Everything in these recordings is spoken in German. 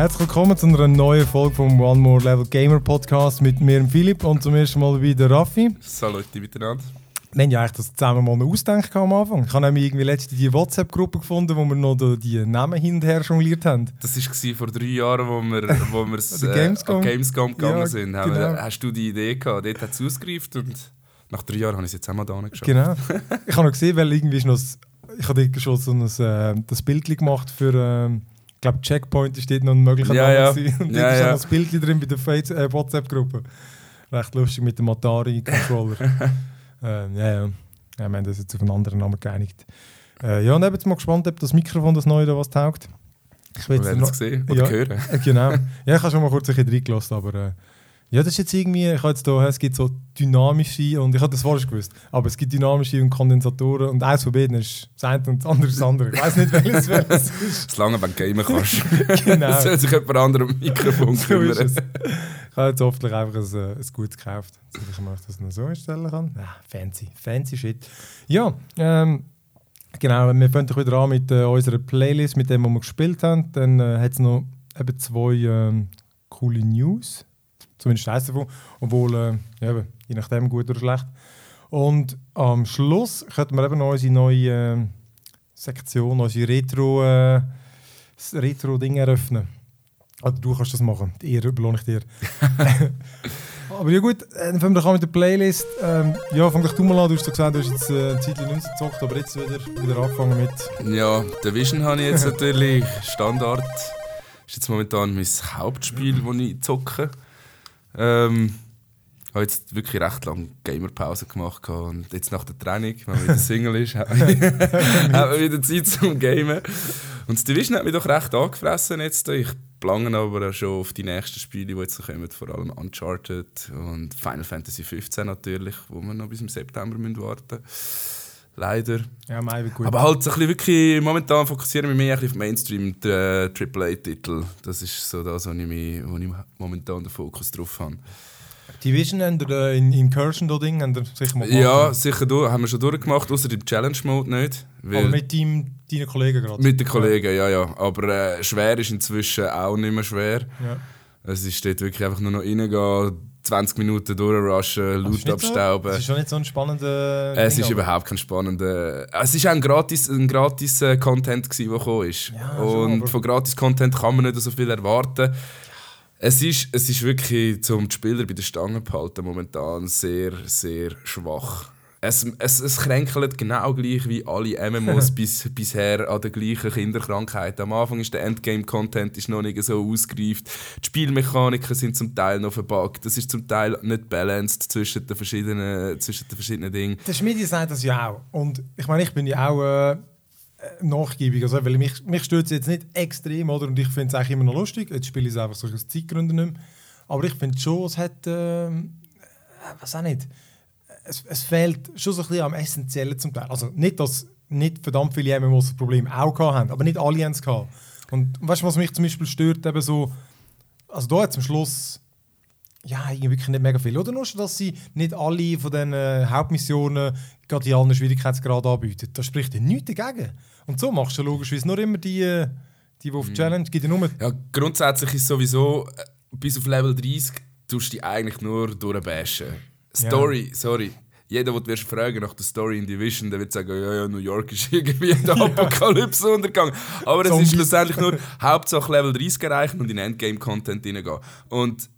Herzlich willkommen zu einer neuen Folge vom One More Level Gamer Podcast mit mir, Philipp, und zum ersten Mal wieder Raffi. Salut miteinander. Wir haben ja eigentlich das zusammen mal ausgedacht am Anfang. Ich habe nämlich irgendwie letztens die WhatsApp-Gruppe gefunden, wo wir noch die Namen hin und her jongliert haben. Das war vor drei Jahren, wo wir, wo wir äh, Gamescom. Gamescom gegangen Ja, sind. genau. Hast du die Idee gehabt? Dort hat es ausgereift und nach drei Jahren habe ich es jetzt auch mal da geschafft. Genau. ich habe noch gesehen, weil irgendwie ist noch das, ich habe schon so ein äh, das Bild gemacht für, ähm, ich glaube Checkpoint ist dort noch ein möglicher Ja, Name ja. gewesen. Und Ja, ist ja. auch das Bild drin bei der äh, WhatsApp-Gruppe. Recht lustig mit dem Atari-Controller. ähm, ja, ja. ja. Wir haben uns jetzt auf einen anderen Namen geeinigt. Äh, ja, und eben jetzt mal gespannt, ob das Mikrofon das neue da was taugt. Ich will es sehen oder Ja. hören. Äh, genau. Ja, ich habe schon mal kurz ein bisschen reingelassen, aber äh, ja, das ist jetzt irgendwie, ich habe jetzt da, es gibt so dynamische und ich habe das falsch gewusst, aber es gibt dynamische und Kondensatoren und eins von beiden ist das eine und das andere ist das andere. Ich weiß nicht, welches welches ist. Solange wenn du gamen kannst. Genau. Soll sich jemand anderem um Mikrofon So kümmern. es. Ich habe jetzt hoffentlich einfach ein, äh, ein gutes gekauft, dass ich mir das noch so einstellen kann. Ah, fancy, fancy shit. Ja, ähm, genau, wir fangen wieder an mit äh, unserer Playlist, mit dem, was wir gespielt haben. Dann äh, hat es noch eben zwei ähm, coole News, zumindest eins davon, obwohl, äh, ja, je nachdem gut oder schlecht. Und am Schluss könnten wir eben noch unsere neue äh, Sektion, unsere Retro, äh, das Retro-Ding eröffnen. Also du kannst das machen, Ehre belohne ich dir. Aber ja gut, dann fangen wir doch an mit der Playlist. Ähm, ja, fang doch du mal an, du hast gesagt, du hast jetzt äh, eine Zeit lang nicht gezockt, aber jetzt wieder, wieder angefangen mit... Ja, der Vision habe ich jetzt natürlich. Standard. Ist jetzt momentan mein Hauptspiel, das ich zocke. Ähm, habe jetzt wirklich recht lange Gamerpause gemacht und jetzt nach der Training, wenn man wieder Single ist, hat man, wieder Zeit zum Gamen. Und das Division hat mich doch recht angefressen jetzt. Ich plange aber auch schon auf die nächsten Spiele, die jetzt kommen, vor allem Uncharted und Final Fantasy 15 natürlich, wo wir noch bis im September müssen warten Leider. Ja, Mai wird gut. Aber halt so ein bisschen wirklich, momentan fokussiere ich mich mehr ein bisschen auf Mainstream, die äh, AAA-Titel. Das ist so das, wo ich, mich, wo ich momentan den Fokus drauf habe. Division und äh, in Incursion da Ding, haben wir sicher mal Ja, sicher du, haben wir schon durchgemacht, außer im Challenge-Mode nicht. Aber mit deinem, deinen Kollegen gerade. mit den Kollegen, ja, ja. Aber äh, schwer ist inzwischen auch nicht mehr schwer. Ja. Es ist dort wirklich einfach nur noch reingehen, 20 Minuten durchrushen, Loot nicht so- abstauben. Das ist schon nicht so ein spannender... Es Ding, ist überhaupt kein spannender. Es ist auch ein gratis, ein gratis äh, Content gsi, der gekommen ist. Ja, schon, und aber- von gratis Content kann man nicht so viel erwarten. Es ist, es ist wirklich zum die Spieler bei der Stange behalten momentan sehr, sehr schwach. Es, es, es kränkelt genau gleich wie alle MMOs bis, bisher an der gleichen Kinderkrankheit. Am Anfang ist der Endgame-Content noch nicht so ausgereift. Die Spielmechaniken sind zum Teil noch verbuggt. Das ist zum Teil nicht balanced zwischen den verschiedenen, zwischen den verschiedenen Dingen. Der Schmidi sagt das ja auch. Und ich meine, ich bin ja auch äh, nachgiebig. Also, weil mich, mich stört es jetzt nicht extrem, oder? Und ich finde es eigentlich immer noch lustig. Jetzt spiele ich es einfach so aus Zeitgründen nicht mehr. Aber ich finde schon, es hat. Äh, äh, was auch nicht. Es, es fehlt schon so ein bisschen am Essentiellen zum Teil. Also nicht, dass nicht verdammt viele MMOs das Problem auch haben, aber nicht alle haben es gehabt. Und weißt du, was mich zum Beispiel stört? Eben so, also da hat zum Schluss ja, irgendwie wirklich nicht mega viel. Oder nur schon, dass sie nicht alle von den äh, Hauptmissionen gerade in allen Schwierigkeitsgraden anbieten. Da spricht ja nichts dagegen. Und so machst du logischerweise nur immer die, äh, die, die auf die Challenge gibt ja nur... Ja, grundsätzlich ist sowieso, äh, bis auf Level 30 tust du dich eigentlich nur durchbashen. Story, sorry. Jeder, der du wirst fragen nach der Story in Division, der wird sagen, ja, ja, New York ist irgendwie der Apokalypse-Untergang. Aber es ist schlussendlich nur Hauptsache Level 30 erreichen und in Endgame-Content reingehen. Und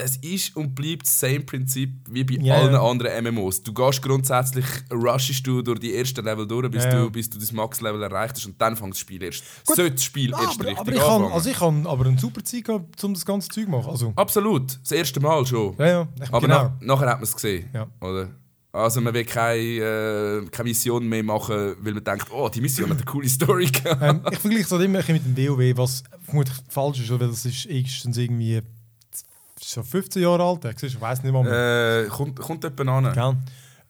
es ist und bleibt das same Prinzip wie bei Ja, allen anderen MMOs. Du gehst grundsätzlich, rushest du durch die ersten Level durch, bis, ja. du, bis du das Max-Level erreicht hast und dann fängt das Spiel erst. Sollte das Spiel Ah, erst aber, richtig aber, ich kann, anfangen. also ich kann aber eine super Zeit gehabt, um das ganze Zeug zu machen. Also, Absolut, das erste Mal schon. ja, ja, ich, Aber genau. nach, nachher hat man es gesehen. Ja. Oder? Also man will keine, äh, keine Mission mehr machen, weil man denkt, oh, die Mission hat eine coole Story gehabt. ähm, ich vergleiche es halt immer mit dem WoW, was vermutlich falsch ist, weil das ist erstens irgendwie schon 15 Jahre alt. Ja, Ich weiß nicht mal mehr. äh, kommt, kommt jemand an. Gell?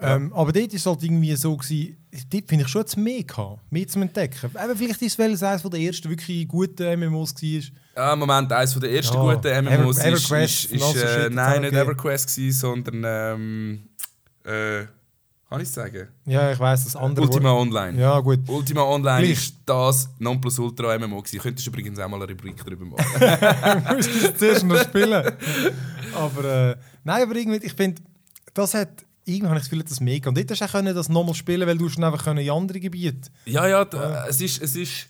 Ähm, aber dort war es halt irgendwie so, gewesen, dort finde ich schon jetzt mehr gehabt, mehr zu entdecken. Eben, vielleicht ist es, weil es eines der ersten wirklich guten MMOs war. Ja, Moment, eines der ersten Ja, guten MMOs Ever- ist, EverQuest ist, ist so äh, nein, okay. nicht EverQuest gewesen, sondern ähm, äh, Kann ich sagen? Ja, ich weiss, das andere. Ultima Wort- Online. Ja, gut. Ultima Online Gleich. ist das Nonplusultra MMO gewesen. Könntest du übrigens auch mal eine Rubrik darüber machen. du musst es zuerst noch spielen. Aber äh, nein, aber irgendwie, ich finde, das hat. Irgendwie habe ich das Gefühl, das mega. Und dort hast du auch können das nochmal spielen, weil du schon einfach können in andere Gebiete. ja, ja, da, es ist... Es ist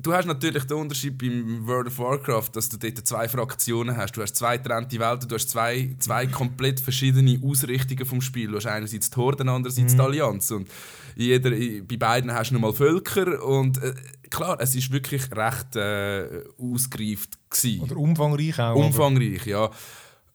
Du hast natürlich den Unterschied beim World of Warcraft, dass du dort zwei Fraktionen hast. Du hast zwei getrennte Welten, du hast zwei, zwei komplett verschiedene Ausrichtungen vom Spiel. Du hast einerseits die Horden, andererseits die Allianz. Und jeder, bei beiden hast du nochmal Völker. Und äh, klar, es ist wirklich recht äh, ausgereift gewesen. Oder umfangreich auch. Umfangreich, ja.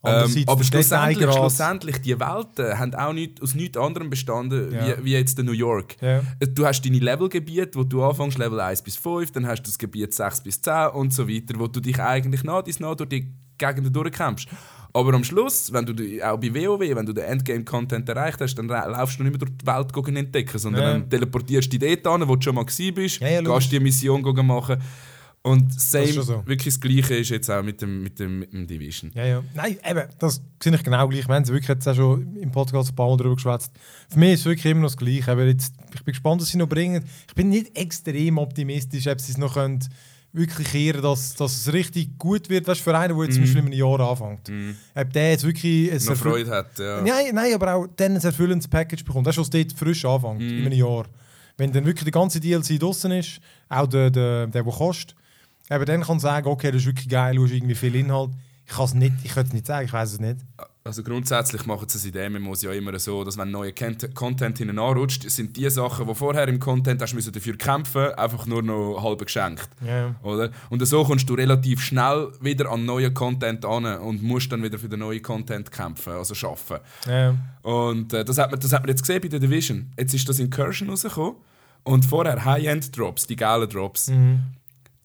Ähm, aber schlussendlich, schlussendlich, die Welten haben auch nicht, aus nichts anderem bestanden, Ja. wie, wie jetzt der New York. Ja. Du hast deine Levelgebiete, wo du anfängst, Level 1 bis 5, dann hast du das Gebiet 6 bis 10 und so weiter, wo du dich eigentlich nach dies nach durch die Gegenden durchkämpfst. Aber am Schluss, wenn du die- auch bei WoW, wenn du den Endgame-Content erreicht hast, dann laufst du nicht mehr durch die Welt gehen entdecken, sondern Ja. dann teleportierst du dich dort hin, wo du schon mal bist, Ja, ja, gehst die Mission machen. Und same, schon so. wirklich das Gleiche ist jetzt auch mit dem, mit dem, mit dem Division. Ja, ja. Nein, eben, das sehe ich genau gleich. Wir haben es wirklich jetzt auch schon im Podcast ein paar Mal darüber geschwätzt. Für mich ist es wirklich immer noch das Gleiche. Aber jetzt, ich bin gespannt, was sie noch bringen. Ich bin nicht extrem optimistisch, ob sie es noch können, wirklich kehren, dass, dass es richtig gut wird. Weißt, für einen, der jetzt zum Beispiel in einem Jahr anfängt. Ob der jetzt wirklich... ein Mhm. Noch erfüll- Freude hat, ja. Nein, nein, aber auch dann ein erfüllendes Package bekommt. Weißt du, was dort frisch anfängt, Mhm. in einem Jahr. Wenn dann wirklich der ganze DLC draußen ist, auch der, der, der, der kostet, eben dann kann sagen, okay, das ist wirklich geil, du hast irgendwie viel Inhalt. Ich kann es nicht, ich könnte es nicht sagen, ich weiß es nicht. Also grundsätzlich machen sie es in den MMOs ja immer so, dass wenn neuer Content hinten anrutscht, sind die Sachen, die vorher im Content hast müssen dafür kämpfen, einfach nur noch halb geschenkt. Ja. Oder? Und so kommst du relativ schnell wieder an neuen Content an und musst dann wieder für den neuen Content kämpfen, also schaffen. Ja. Und äh, das, hat man, das hat man jetzt gesehen bei der Division. Jetzt ist das Incursion rausgekommen und vorher High-End-Drops, die geilen Drops. Mhm.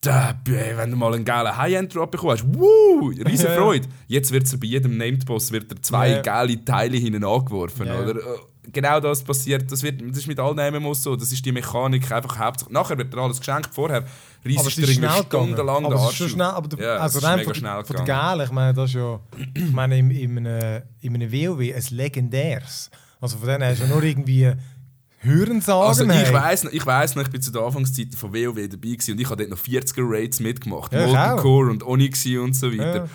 Da, wenn du mal einen geilen High-End-Drop bekommst, wuh, riesen. Freude. Jetzt wird bei jedem Named-Boss zwei Ja. geile Teile hinten angeworfen, Ja, oder? Äh, Genau das passiert, das, wird, das ist mit allen MMOs so, das ist die Mechanik einfach hauptsächlich. Nachher wird dir alles geschenkt, vorher es du irgendwie stundenlang Aber es ist schnell, aber der, Ja, also rein von, schnell von der. Gale, ich meine, das ist ja, ich meine, in, in, einem, in einem WoW ein legendäres. Also von denen hast du ja nur irgendwie Hörensagen. Also ich weiss, noch- ich weiss noch, ich bin zu der Anfangszeit von WoW dabei gewesen und ich habe dort noch 40er Raids mitgemacht. Ja, Molten. Core und Onyx und so weiter. Ja.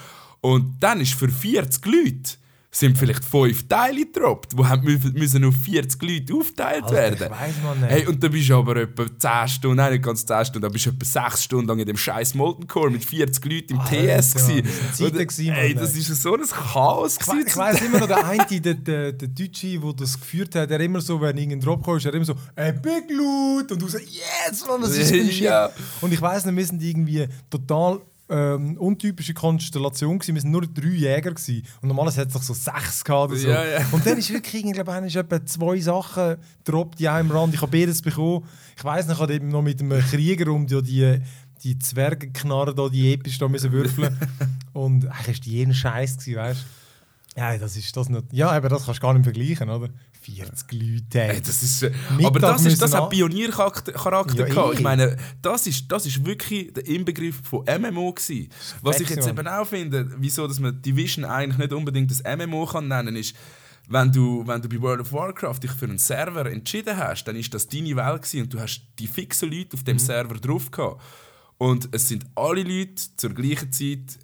Und dann ist für 40 Leute sind vielleicht fünf Teile gedroppt, die haben müssen, auf 40 Leute aufgeteilt Alter, werden. ich weiss man nicht. Hey, und dann bist du aber etwa 10 Stunden, nein, nicht ganz 10 Stunden, dann bist du etwa 6 Stunden lang in dem scheiß Molten Core mit 40 Leuten im Alter, TS das gewesen. Und, gewesen, Ey, Mann, das ist so ein Chaos Ich, ich weiss immer noch, der eine, der, der, der Deutsche, der das geführt hat, der immer so, wenn irgendein Drop kam, ist er immer so, ey, Big Loot! Und du sagst, yes, Mann, das ist. Ja. Und ich weiss nicht, wir sind irgendwie total ähm, untypische Konstellation gewesen. Wir sind nur drei Jäger gewesen. Und normalerweise hat es doch so sechs gehabt oder so. Ja, ja. Und dann ist wirklich, ich glaube, ich etwa zwei Sachen die auch im Rand. Ich habe beides bekommen. Ich weiss noch, ich habe eben noch mit einem Krieger um die, die, die Zwergenknarren da, die episch da müssen würfeln. Und eigentlich war die jeden Scheiß, weißt du? Ja, das ist das nicht. Ja, aber das kannst du gar nicht vergleichen, oder? 40 Leute. Ey, das ist, äh, Mittag aber das, ist, das hat Pioniercharakter Charakter Ja, gehabt. eh. Ich meine, das ist, das ist wirklich der Inbegriff von MMO gewesen. Was ich jetzt eben auch finde, wieso dass man Division eigentlich nicht unbedingt das MMO kann nennen, ist, wenn du, wenn du bei World of Warcraft dich für einen Server entschieden hast, dann ist das deine Welt gewesen und du hast die fixen Leute auf dem Mhm. Server drauf gehabt. Und es sind alle Leute zur gleichen Zeit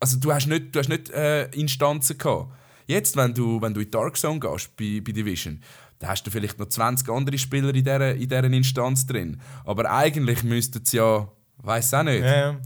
also du hast nicht, du hast nicht äh, Instanzen gehabt. Jetzt, wenn du, wenn du in Dark Zone gehst, bei, bei Division, dann hast du vielleicht noch 20 andere Spieler in dieser, in dieser Instanz drin. Aber eigentlich müssten es ja, weiß auch nicht, ja.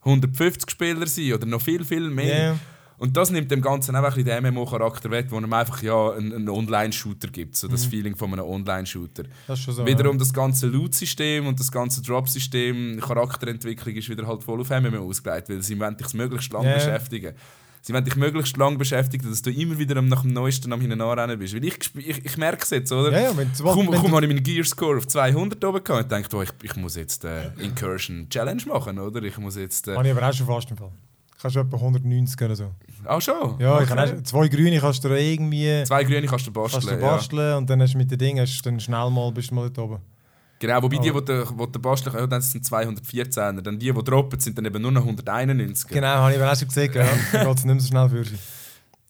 150 Spieler sein oder noch viel, viel mehr. Ja. Und das nimmt dem Ganzen einfach ein bisschen den MMO-Charakter weg, wo einem einfach ja einen, einen Online-Shooter gibt, so das Feeling von einem Online-Shooter. So. Wiederum das ganze Loot-System und das ganze Drop-System, Charakterentwicklung ist wieder halt voll auf MMO ausgelegt, weil sie wollen dich möglichst lange Ja. beschäftigen. Sie wollen dich möglichst lange beschäftigen, dass du immer wieder nach dem Neuesten am hinten anrennen bist. Weil ich, ich, ich merke es jetzt, oder? Ja, ja, wenn Komm, wenn komm habe ich meinen Gear-Score auf 200 oben gehabt und dachte, oh, ich, ich muss jetzt äh, Incursion Challenge machen, oder? Ich muss jetzt... Äh, Habe ich aber auch schon fast im Fall. Kannst du etwa 190 oder so. ah, schon? Ja, Okay. kann auch, zwei grüne kannst du da irgendwie Zwei grüne kannst du basteln. kannst du ja. basteln und dann hast du mit den Dingen hast du dann schnell mal bist du mal dort oben. Genau, wobei die, Aber- die, die basteln, ja, dann sind 214er. Dann die, die droppen, sind dann eben nur noch 191. Genau, habe ich aber auch schon gesehen. Ja. Dann geht es nicht mehr so schnell für sie.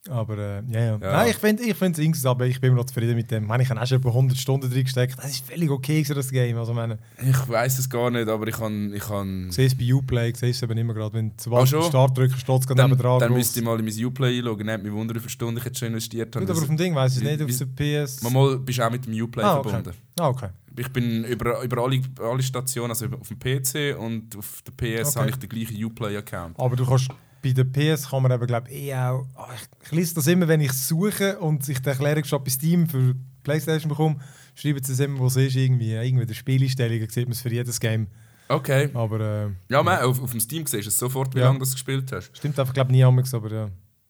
Aber äh, ja, ja. Nein, ich finde ich es insgesamt, ich bin immer noch zufrieden mit dem. Ich meine, ich habe auch schon etwa 100 Stunden drin gesteckt. Das ist völlig okay gewesen, das Game. Also, ich meine, Ich weiß es gar nicht, aber ich kann. Ich kann sehe es bei Uplay, sehe es eben immer gerade, wenn du Ah, schon? Start drückst, steht es gerade dann, neben dran. dann müsste ich mal in mein Uplay einloggen. Nicht mich wundern, wie viele Stunden ich jetzt schon investiert habe. Gut, aber auf dem Ding weiß ich nicht, auf der PS. Mal, mal bist du auch mit dem Uplay Ah, okay. verbunden. Ah, okay. Ich bin über, über alle, alle Stationen, also auf dem PC und auf der PS Okay. habe ich den gleichen Uplay-Account. Aber du kannst bei der PS kann man eben, glaube ich, eh auch. ah, ich, ich lese das immer, wenn ich suche und ich die Erklärung schon bei Steam für Playstation bekomme, schreiben sie es immer, wo es ist, irgendwie. Irgendwie der Spieleinstellungen sieht man es für jedes Game. Okay. Aber äh, Ja, man, auf, auf dem Steam siehst du es sofort, wie Ja. lange du das gespielt hast. stimmt einfach, glaube ich, nie anders, aber ja.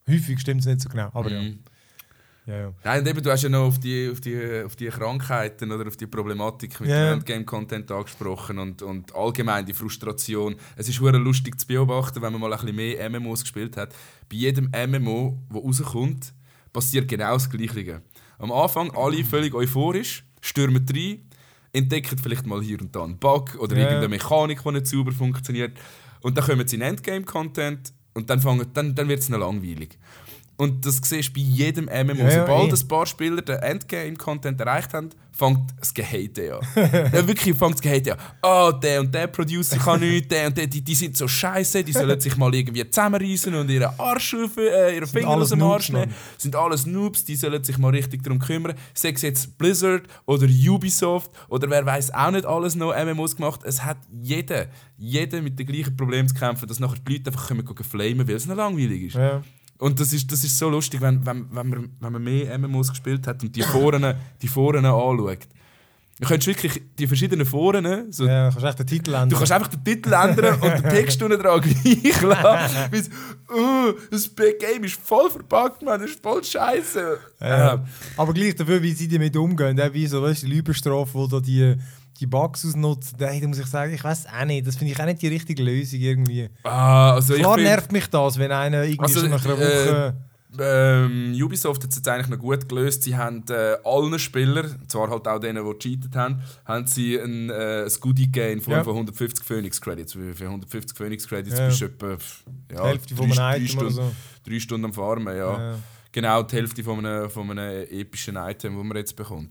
Häufig stimmt es nicht so genau. Aber Mhm. ja. Ja, ja. Nein, und eben, du hast ja noch auf die, auf die, auf die Krankheiten oder auf die Problematik mit Ja. dem Endgame-Content angesprochen und, und allgemein die Frustration. Es ist hure lustig zu beobachten, wenn man mal ein bisschen mehr MMOs gespielt hat. Bei jedem MMO, das rauskommt, passiert genau das Gleiche. Am Anfang alle völlig euphorisch, stürmen rein, entdecken vielleicht mal hier und da einen Bug oder Ja. irgendeine Mechanik, die nicht sauber funktioniert. Und dann kommen sie in Endgame-Content und dann, fangen- dann, dann wird es noch langweilig. Und das siehst du bei jedem MMO. Ja, ja, Sobald eh. ein paar Spieler den Endgame-Content erreicht haben, fängt das Gehate an. ja, wirklich fängt das Gehate an. Oh, der und der Producer kann nichts, der und der, die, die sind so scheiße, die sollen sich mal irgendwie zusammenreißen und ihren Arsch auf, äh, ihren Finger aus dem Arsch nehmen. Sind alles Noobs, die sollen sich mal richtig darum kümmern. Sei es jetzt Blizzard oder Ubisoft oder wer weiß auch nicht alles noch MMOs gemacht. Es hat jeder, jeder mit dem gleichen Problem zu kämpfen, dass nachher die Leute einfach gehen flamen, weil es noch langweilig ist. ja. Und das ist, das ist so lustig, wenn, wenn, wenn, man, wenn man mehr MMOs gespielt hat und die Foren, die Foren anschaut. Du könntest wirklich die verschiedenen Foren, so, ja kannst echt den Titel ändern. du kannst einfach den Titel ändern und den Text unten dran gleich lassen. Oh, das Game ist voll verpackt, man, das ist voll scheiße. Ja. Aber gleich dafür, wie sie damit umgehen, auch wie so, weißt, die Lüberstrafe, wo da die, die Bugs ausnutzen, da da muss ich sagen, ich weiß auch nicht, das finde ich auch nicht die richtige Lösung irgendwie. Ah, also Klar nervt mich das, wenn einer irgendwie Also, schon nach einer äh, Woche... Ähm, Ubisoft hat es jetzt eigentlich noch gut gelöst. Sie haben äh, allen Spielern, zwar halt auch denen, die gecheatet haben, haben sie ein, äh, ein Goodie gegeben in Form Ja. von 150 Phoenix Credits. Für für 150 Phoenix Credits Ja. bist du etwa ja, die Hälfte von drei, einem drei, Stunden, so. drei Stunden am Farmen. Ja. Ja. Genau, die Hälfte von einem, von einem epischen Item, das man jetzt bekommt.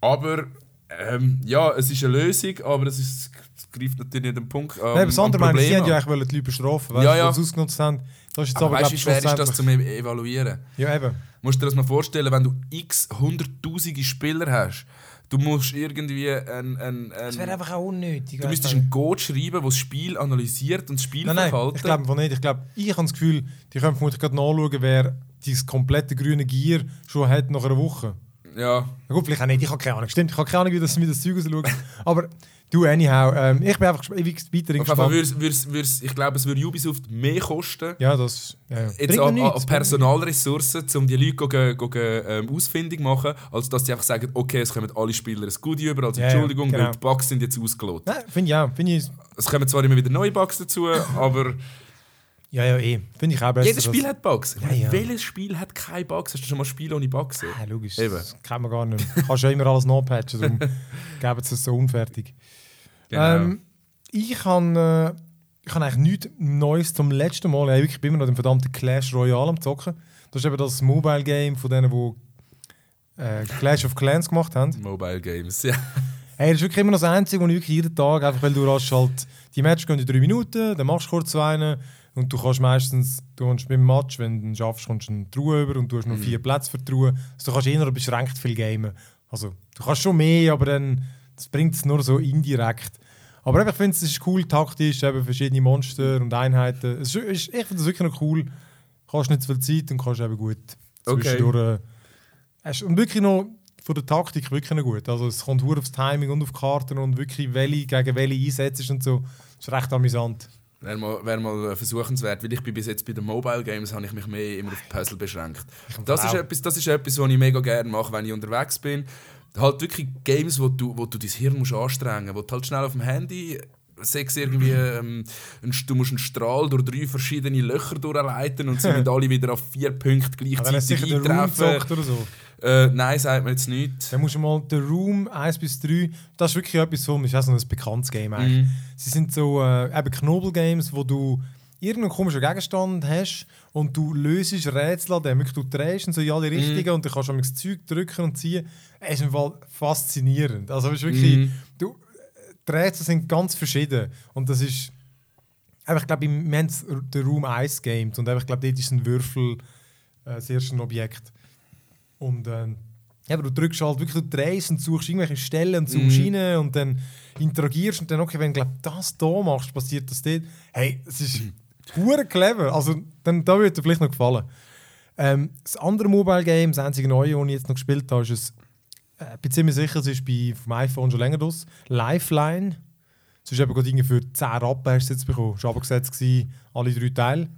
Aber ähm, ja, es ist eine Lösung, aber es, ist, es greift natürlich nicht den Punkt an. Nein, aber das andere meine, sie Problem haben ja eigentlich die Leute bestrafen, weißt, Ja, sie ausgenutzt haben. Das ist jetzt aber aber, weißt du, glaub wie schwer ist das zum Evaluieren? Ja, eben. musst dir das mal vorstellen, wenn du x hunderttausende Spieler hast, du musst irgendwie ein, ein, Das wäre ein einfach auch unnötig. du müsstest einen Code schreiben, der das Spiel analysiert und das Nein, nein, Spielverhalten. ich glaube nicht. Ich glaube, ich habe das Gefühl, die können vermutlich gerade nachschauen, wer dieses komplette grüne Gier schon hat nach einer Woche. ja, Na gut, vielleicht auch nicht, ich habe keine Ahnung. Stimmt, ich habe keine Ahnung, wie das, wie das Zeug ausschaut. Aber du, anyhow, ähm, ich bin einfach gesp- wie gesagt, weiter auf jeden Fall gespannt. würd's, würd's, würd's, ich glaube, es würde Ubisoft mehr kosten. Ja, das ja, ja. Jetzt an, an Personalressourcen, um die Leute go, go, go, ähm, ausfindig machen, als dass sie einfach sagen, okay, es kommen alle Spieler ein Goodie über, als Ja, ja, Entschuldigung, weil genau. die Bugs sind jetzt ausgelotet. Nein, finde ich auch. Finde ich, Es kommen zwar immer wieder neue Bugs dazu, aber ja, ja, eh. Finde ich auch besser. jedes Spiel hat Bugs. Ja, ja. Welches Spiel hat keine Bugs? Hast du schon mal Spiele ohne Bugs gesehen? Ah, logisch. Eben. Das kennt man gar nicht. Du kannst ja immer alles nachpatchen, darum geben sie es so unfertig. Genau. Ähm, ich habe äh, ich habe eigentlich nichts Neues zum letzten Mal. Ich bin immer noch den verdammten Clash Royale am Zocken. Das ist eben das Mobile Game von denen, die äh, Clash of Clans gemacht haben. Mobile Games, ja. Hey, das ist wirklich immer noch das Einzige, was ich wirklich jeden Tag, einfach weil du hast halt, die Match gehen in drei Minuten, dann machst du kurz einen und du kannst meistens, du kannst beim Match, wenn du ihn schaffst, kommst du eine Truhe über und du hast noch vier Plätze für die Truhe. Also du kannst eher beschränkt viel gamen. Also du kannst schon mehr, aber dann das bringt es nur so indirekt. Aber eben, ich finde es ist cool taktisch, eben verschiedene Monster und Einheiten. Es ist, ich finde es wirklich noch cool. Du hast nicht zu viel Zeit und kannst eben gut Okay. zwischendurch... äh, hast- Und wirklich noch von der Taktik wirklich noch gut. Also es kommt hure aufs Timing und auf Karten und wirklich welche gegen welche einsetzt und so. Das ist recht amüsant. Wäre mal, wär mal äh, versuchenswert, weil ich bin bis jetzt bei den Mobile Games habe ich mich mehr immer auf Puzzle beschränkt. Das ist, etwas, das ist etwas, was ich mega gerne mache, wenn ich unterwegs bin. Halt wirklich Games, wo du, wo du dein Hirn musst anstrengen musst, wo du halt schnell auf dem Handy sechs irgendwie, ähm, ein- du musst einen Strahl durch drei verschiedene Löcher durchleiten und sie müssen alle wieder auf vier Punkte gleichzeitig eintreffen. oder so. Äh, nein, sagt mir jetzt nichts. Dann musst du mal den Room 1 bis 3, das ist wirklich etwas so, ist auch so ein bekanntes Game eigentlich. Mhm. Sie sind so äh, eben Knobel-Games, wo du irgendeinen komischen Gegenstand hast und du löst Rätsel an dem, du drehst so in alle Richtungen und du kannst das Zeug drücken und ziehen. Es ist im Fall faszinierend. Also es ist wirklich, Mhm. du, die Rätsel sind ganz verschieden und das ist ich glaube, wir haben den Raum 1 gamed und ich glaube, dort ist ein Würfel äh, das erste Objekt. Und ähm, ja, aber du drückst halt wirklich, du drehst und suchst irgendwelche Stellen und zoomst Mhm. rein und dann interagierst und dann, okay, wenn du das da machst, passiert das dort. Hey, es ist hure clever. Also, dann, da würde dir vielleicht noch gefallen. Ähm, das andere Mobile Game, das einzige neue, das ich jetzt noch gespielt habe, ist ein, äh, ich bin ziemlich sicher, es ist bei, vom iPhone schon länger draus. Lifeline. Es ist eben gerade irgendwie für 10 Rappen hast du es jetzt bekommen. Es war abgesetzt, gewesen, alle drei Teile.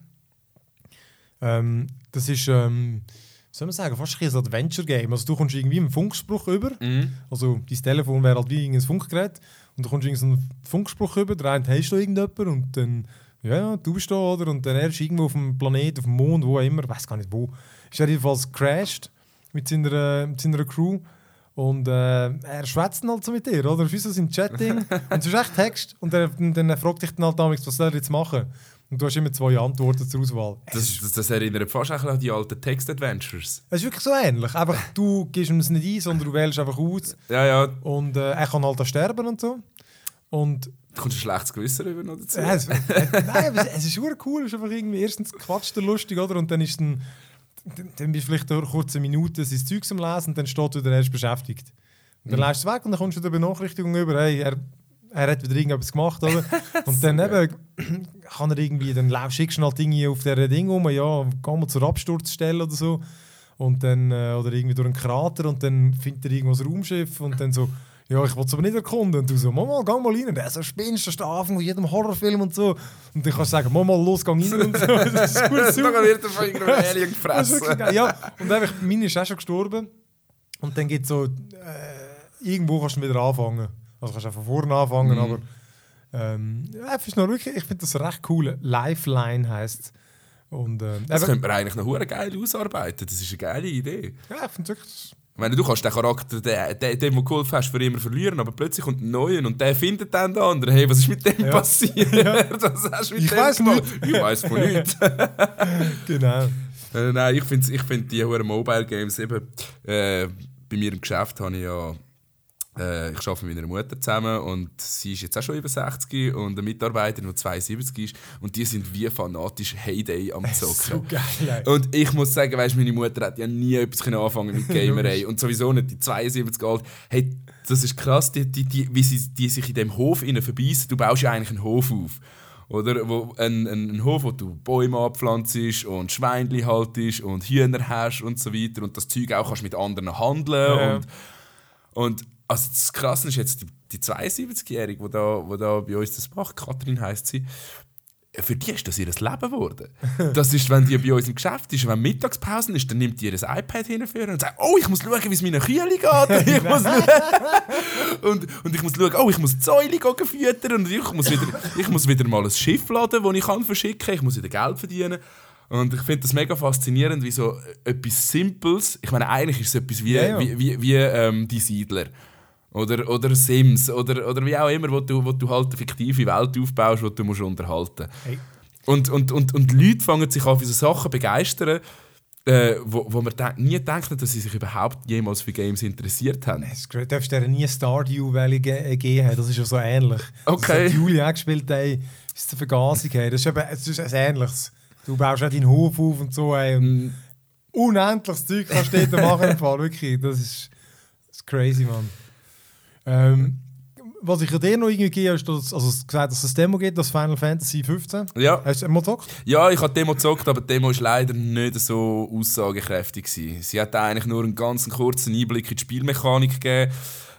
Ähm, das ist, ähm, soll man sagen, fast ein Adventure-Game. Also du kommst irgendwie einen Funkspruch über. Mhm. Also dein Telefon wäre halt wie ein Funkgerät. Und du kommst irgendwie so einen Funkspruch über, der eine hast du irgendjemanden und dann, ja, du bist da, oder? Und dann er ist irgendwo auf dem Planet, auf dem Mond, wo auch immer, ich weiß gar nicht wo. Ist er jedenfalls crashed mit seiner, mit seiner Crew. Und äh, er schwätzt dann halt so mit dir, oder? Du bist so im Chat drin und du hast echt Text und dann, dann fragt dich dann halt damals, was soll er jetzt machen? Und du hast immer zwei Antworten zur Auswahl. Das, das, das erinnert fast an die alten Text-Adventures. Es ist wirklich so ähnlich. Einfach, du gehst ihm es nicht ein, sondern du wählst einfach aus. Ja, ja, Und äh, er kann halt auch sterben und so. Und du kommst ein schlechtes Gewissen rüber noch dazu. äh, es, äh, nein, aber es, es ist super cool. Es ist einfach irgendwie erstens quatscht er lustig, oder? Und dann ist dann, dann, dann bist du vielleicht durch kurze Minuten sein Zeug am Lesen und dann steht wieder erst beschäftigt. Und dann Mhm. lässt du es weg und dann kommst du wieder Benachrichtigung über, hey, er, er hat wieder irgendetwas gemacht, oder? Und dann eben kann er irgendwie, dann laufst- schickst du halt Dinge auf dieser Ding um, ja, geh mal zur Absturzstelle oder so. Und dann, äh, oder irgendwie durch einen Krater und dann findet er irgendwo ein Raumschiff und dann so, ja, ich will es aber nicht erkunden. Und du so, Mama, geh mal rein. Und er so, spinnst, das ist der Anfang von jedem Horrorfilm und so. Und dann kannst du sagen, Mama, los, geh rein und so. Das ist gut super. Dann wird er von irgendeinem Alien ist gefressen. Ja, und einfach, meine ist auch schon gestorben. Und dann es so, äh, irgendwo kannst du wieder anfangen. Also kannst du auch von vorne anfangen, Mhm. aber ähm, es ist noch wirklich, ich finde das recht cool. Lifeline heisst Und ähm, Das könnte man eigentlich noch geil ausarbeiten. Das ist eine geile Idee. ja, ich finde es wirklich, Ich meine, du kannst den Charakter, den, den, den du geholfen hast, für immer verlieren, aber plötzlich kommt ein neuer und der findet dann den anderen. Hey, was ist mit dem Ja. passiert? Was hast du mit Ich dem weiss gemacht? Ich weiß von nichts. genau. Äh, nein, ich finde ich find die hohen Mobile Games eben. Äh, bei mir im Geschäft habe ich ja. Äh, ich arbeite mit meiner Mutter zusammen und sie ist jetzt auch schon über 60 und eine Mitarbeiterin, die 72 ist und die sind wie fanatisch Heyday am Zocken. So geil. Und ich muss sagen, weißt, meine Mutter hat ja nie etwas anfangen mit Gamerei und sowieso nicht die 72 alt. Hey, das ist krass, die, die, die, wie sie die sich in dem Hof innen verbeissen. Du baust ja eigentlich einen Hof auf. Oder wo, ein, ein, ein Hof, wo du Bäume abpflanzt und Schweinchen haltest und Hühner hast und so weiter und das Zeug auch kannst mit anderen handeln Ja. und, und also das Krasse ist jetzt die, die 72-Jährige, die da, wo da bei uns das macht, Kathrin heisst sie, für die ist das ihr Leben geworden. Das ist, wenn die bei uns im Geschäft ist, wenn Mittagspause ist, dann nimmt die ihr Ipad hinführen und sagt, oh, ich muss schauen, wie es meinen Kühen geht. Ich muss und, und ich muss schauen, oh, ich muss die Säule gehen füttern und ich muss, wieder, ich muss wieder mal ein Schiff laden, das ich kann verschicken kann. Ich muss wieder Geld verdienen. Und ich finde das mega faszinierend, wie so etwas Simples, ich meine, eigentlich ist es etwas wie, Ja, ja. wie, wie, wie ähm, die Siedler. Oder, oder Sims oder, oder wie auch immer, wo du, wo du halt eine fiktive Welt aufbaust, die du musst unterhalten Hey. und, und, und, und Leute fangen sich an für so Sachen begeistern, äh, wo, wo man denk, nie denkt, dass sie sich überhaupt jemals für Games interessiert haben. Du darfst dir nie Stardew Valley ge äh, geben, das ist ja so ähnlich. Okay. Das hat Julia auch gespielt, ey, bis zur Vergasung. Hey. Das ist eben es ist ein Ähnliches. Du baust auch deinen Hof auf und so. Ey, und Mm, unendliches Zeug kannst du dort machen. Im Fall. Wirklich, das ist, das ist crazy, Mann. Ähm, was ich dir noch irgendwie gegeben habe, ist, dass, also gesagt, dass es das Demo gibt, das Final Fantasy 15. Ja, Hast du einmal gezockt? ja, ich habe Demo gezockt, aber die Demo war leider nicht so aussagekräftig. Gewesen. Sie hat eigentlich nur einen ganz kurzen Einblick in die Spielmechanik gegeben.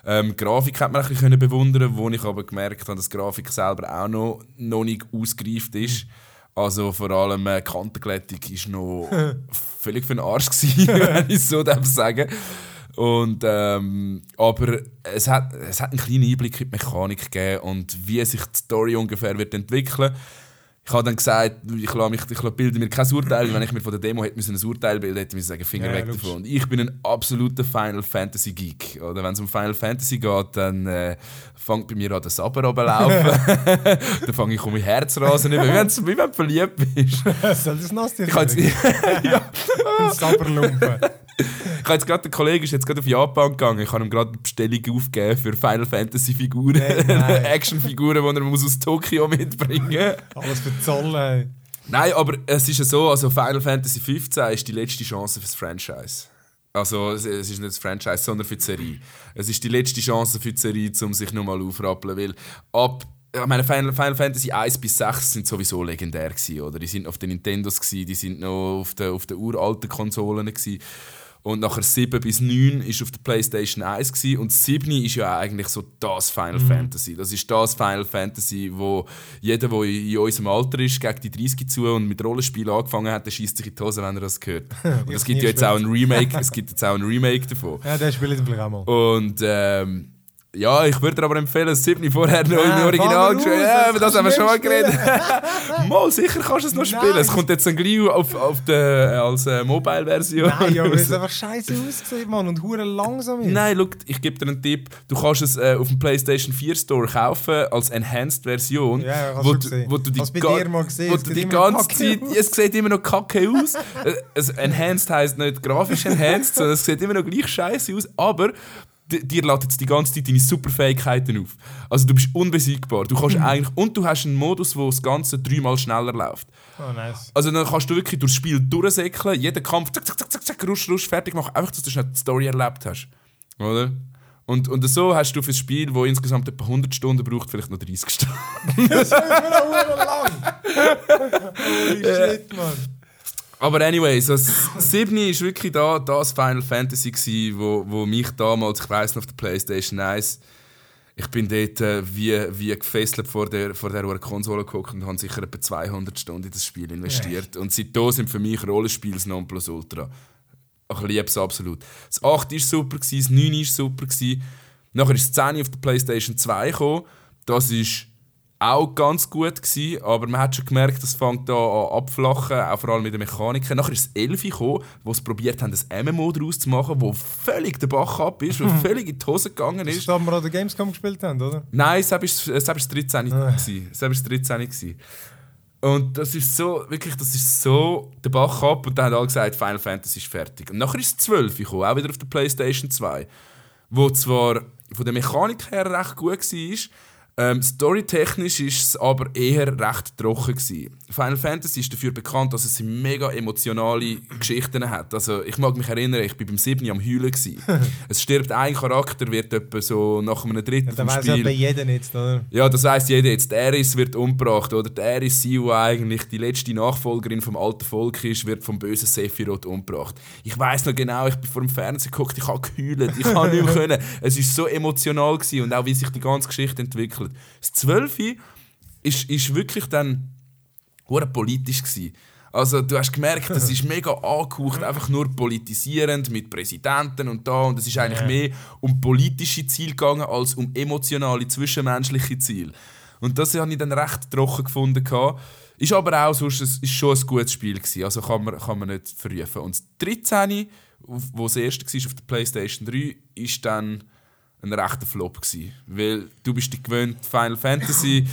Ähm, die Grafik hat man ein bisschen können bewundern, wo ich aber gemerkt habe, dass die Grafik selber auch noch, noch nicht ausgereift ist. Also vor allem äh, die Kantenglättung war noch völlig für den Arsch, gewesen, wenn ich es so darf sagen und, ähm, aber es hat, es hat einen kleinen Einblick in die Mechanik gegeben und wie sich die Story ungefähr wird entwickeln ich habe dann gesagt, ich, lasse mich, ich bilde mir kein Urteil, wenn ich mir von der Demo hätte müssen ein Urteil bilden hätte ich sagen, Finger Ja, weg davon. Und ich bin ein absoluter Final Fantasy Geek. Oder wenn es um Final Fantasy geht, dann äh, fängt bei mir an der Saber runterlaufen. dann fange ich um mein Herz rasen, wie wenn du verliebt bist. Soll das nass dir Ich habe jetzt, ja, Saberlumpen. Ich habe jetzt gerade, der Kollege ist jetzt gerade auf Japan gegangen. Ich habe ihm gerade eine Bestellung aufgegeben für Final Fantasy Figuren. Nein. Actionfiguren, die er muss aus Tokio mitbringen muss. Alles für Zoll, ey. Nein, aber es ist ja so, also Final Fantasy 15 ist die letzte Chance fürs Franchise. Also es es ist nicht das Franchise, sondern für die Serie. Es ist die letzte Chance für die Serie, um sich nochmal aufrappeln, weil ab ich meine, Final, Final Fantasy 1 bis 6 sind sowieso legendär gewesen, oder? Die sind auf den Nintendos gewesen, die sind noch auf den, auf den uralten Konsolen gewesen. Und nachher 7 bis 9 ist auf der PlayStation 1 gewesen. und 7 ist ja eigentlich so das Final Fantasy. Das ist das Final Fantasy, wo jeder, der in unserem Alter ist, gegen die 30 zu und mit Rollenspielen angefangen hat, der schießt sich in die Hose, wenn er das hört. Und es gibt ja jetzt auch ein Remake, es gibt jetzt auch ein Remake davon. Ja, der spielt ich vielleicht auch mal. Und ähm, ja, ich würde dir aber empfehlen, das 7 vorher noch im Original gespielt. raus, Ja, aber das haben wir schon mal geredet. mal, sicher kannst du es noch spielen. Es kommt jetzt dann gleich auf, auf der, als äh, Mobile-Version. Nein, ja, weil es raus. einfach scheiße aussieht, Mann, und hure langsam ist. Nein, schau, ich gebe dir einen Tipp. Du kannst es äh, auf dem PlayStation 4 Store kaufen als Enhanced-Version. Ja, hast wo, du wo du die, Hast bei ga- dir mal gesehen, wo es du die ganze Zeit. Es sieht immer noch kacke aus. Äh, also enhanced heisst nicht grafisch enhanced, sondern es sieht immer noch gleich scheiße aus. Aber dir lädt jetzt die ganze Zeit deine Superfähigkeiten auf. Also du bist unbesiegbar. Du Mhm. kannst eigentlich, und du hast einen Modus, wo das Ganze dreimal schneller läuft. Oh, nice. Also dann kannst du wirklich durchs Spiel durchsäckeln, jeden Kampf, zack, zack, zack, zack, zack, rusch, rusch, fertig machen, einfach, dass du schnell die Story erlebt hast. Oder? Und, und so hast du für ein Spiel, das insgesamt etwa 100 Stunden braucht, vielleicht noch 30 Stunden. Das ist mir hure lang. Holy shit, Mann. Aber anyways, das 7 ist wirklich da, das Final Fantasy, gewesen, wo, wo mich damals, ich weiss noch, auf der Playstation 1, ich bin dort äh, wie, wie gefesselt vor der, vor der Konsole geguckt und habe sicher etwa 200 Stunden in das Spiel investiert. Und seitdem sind für mich Rollenspiele das Nonplusultra. Ich liebe es absolut. Das 8 war super, das 9 war super. Nachher ist das 10 auf der Playstation 2 gekommen. Das ist auch ganz gut gewesen, aber man hat schon gemerkt, das fängt da an abflachen, auch vor allem mit den Mechaniken. Nachher ist das 11 gekommen, wo sie probiert haben, ein MMO daraus zu machen, wo völlig der Bach ab ist, wo völlig in die Hose gegangen ist. das, wo wir an der Gamescom gespielt haben, oder? Nein, es war das 13. Ah. Es das 13. gewesen. Und das ist so, wirklich, das ist so der Bach ab und dann haben alle gesagt, Final Fantasy ist fertig. Und nachher ist das 12 gekommen, auch wieder auf der Playstation 2, wo zwar von der Mechanik her recht gut war, ähm, storytechnisch ist es aber eher recht trocken gewesen. Final Fantasy ist dafür bekannt, dass es mega emotionale Geschichten hat. Also ich mag mich erinnern, ich bin beim 7 am Heulen gewesen. es stirbt ein Charakter, wird etwa so nach einem Drittel Ja, vom da weiss ja Spiel... bei jedem jetzt, oder? Ja, das weiss jeder jetzt. Der Eris wird umgebracht, oder? Der Eris, sie, die eigentlich die letzte Nachfolgerin vom alten Volk ist, wird vom bösen Sephiroth umgebracht. Ich weiss noch genau, ich bin vor dem Fernseher geguckt, ich habe geheult, ich habe nicht mehr können. Es war so emotional gewesen und auch wie sich die ganze Geschichte entwickelt. Das 12. ist, ist wirklich dann hure politisch gewesen. Also du hast gemerkt, das ist mega angehaucht, einfach nur politisierend mit Präsidenten und da und es ist eigentlich mehr um politische Ziele gegangen als um emotionale zwischenmenschliche Ziele. Und das habe ich dann recht trocken gefunden. Ist aber auch sonst, es ist schon ein gutes Spiel gewesen, also kann man, kann man nicht verrufen. Und das 13, auf- wo das erste war auf der Playstation 3, ist dann ein rechter Flop gewesen, weil du bist dich gewöhnt Final Fantasy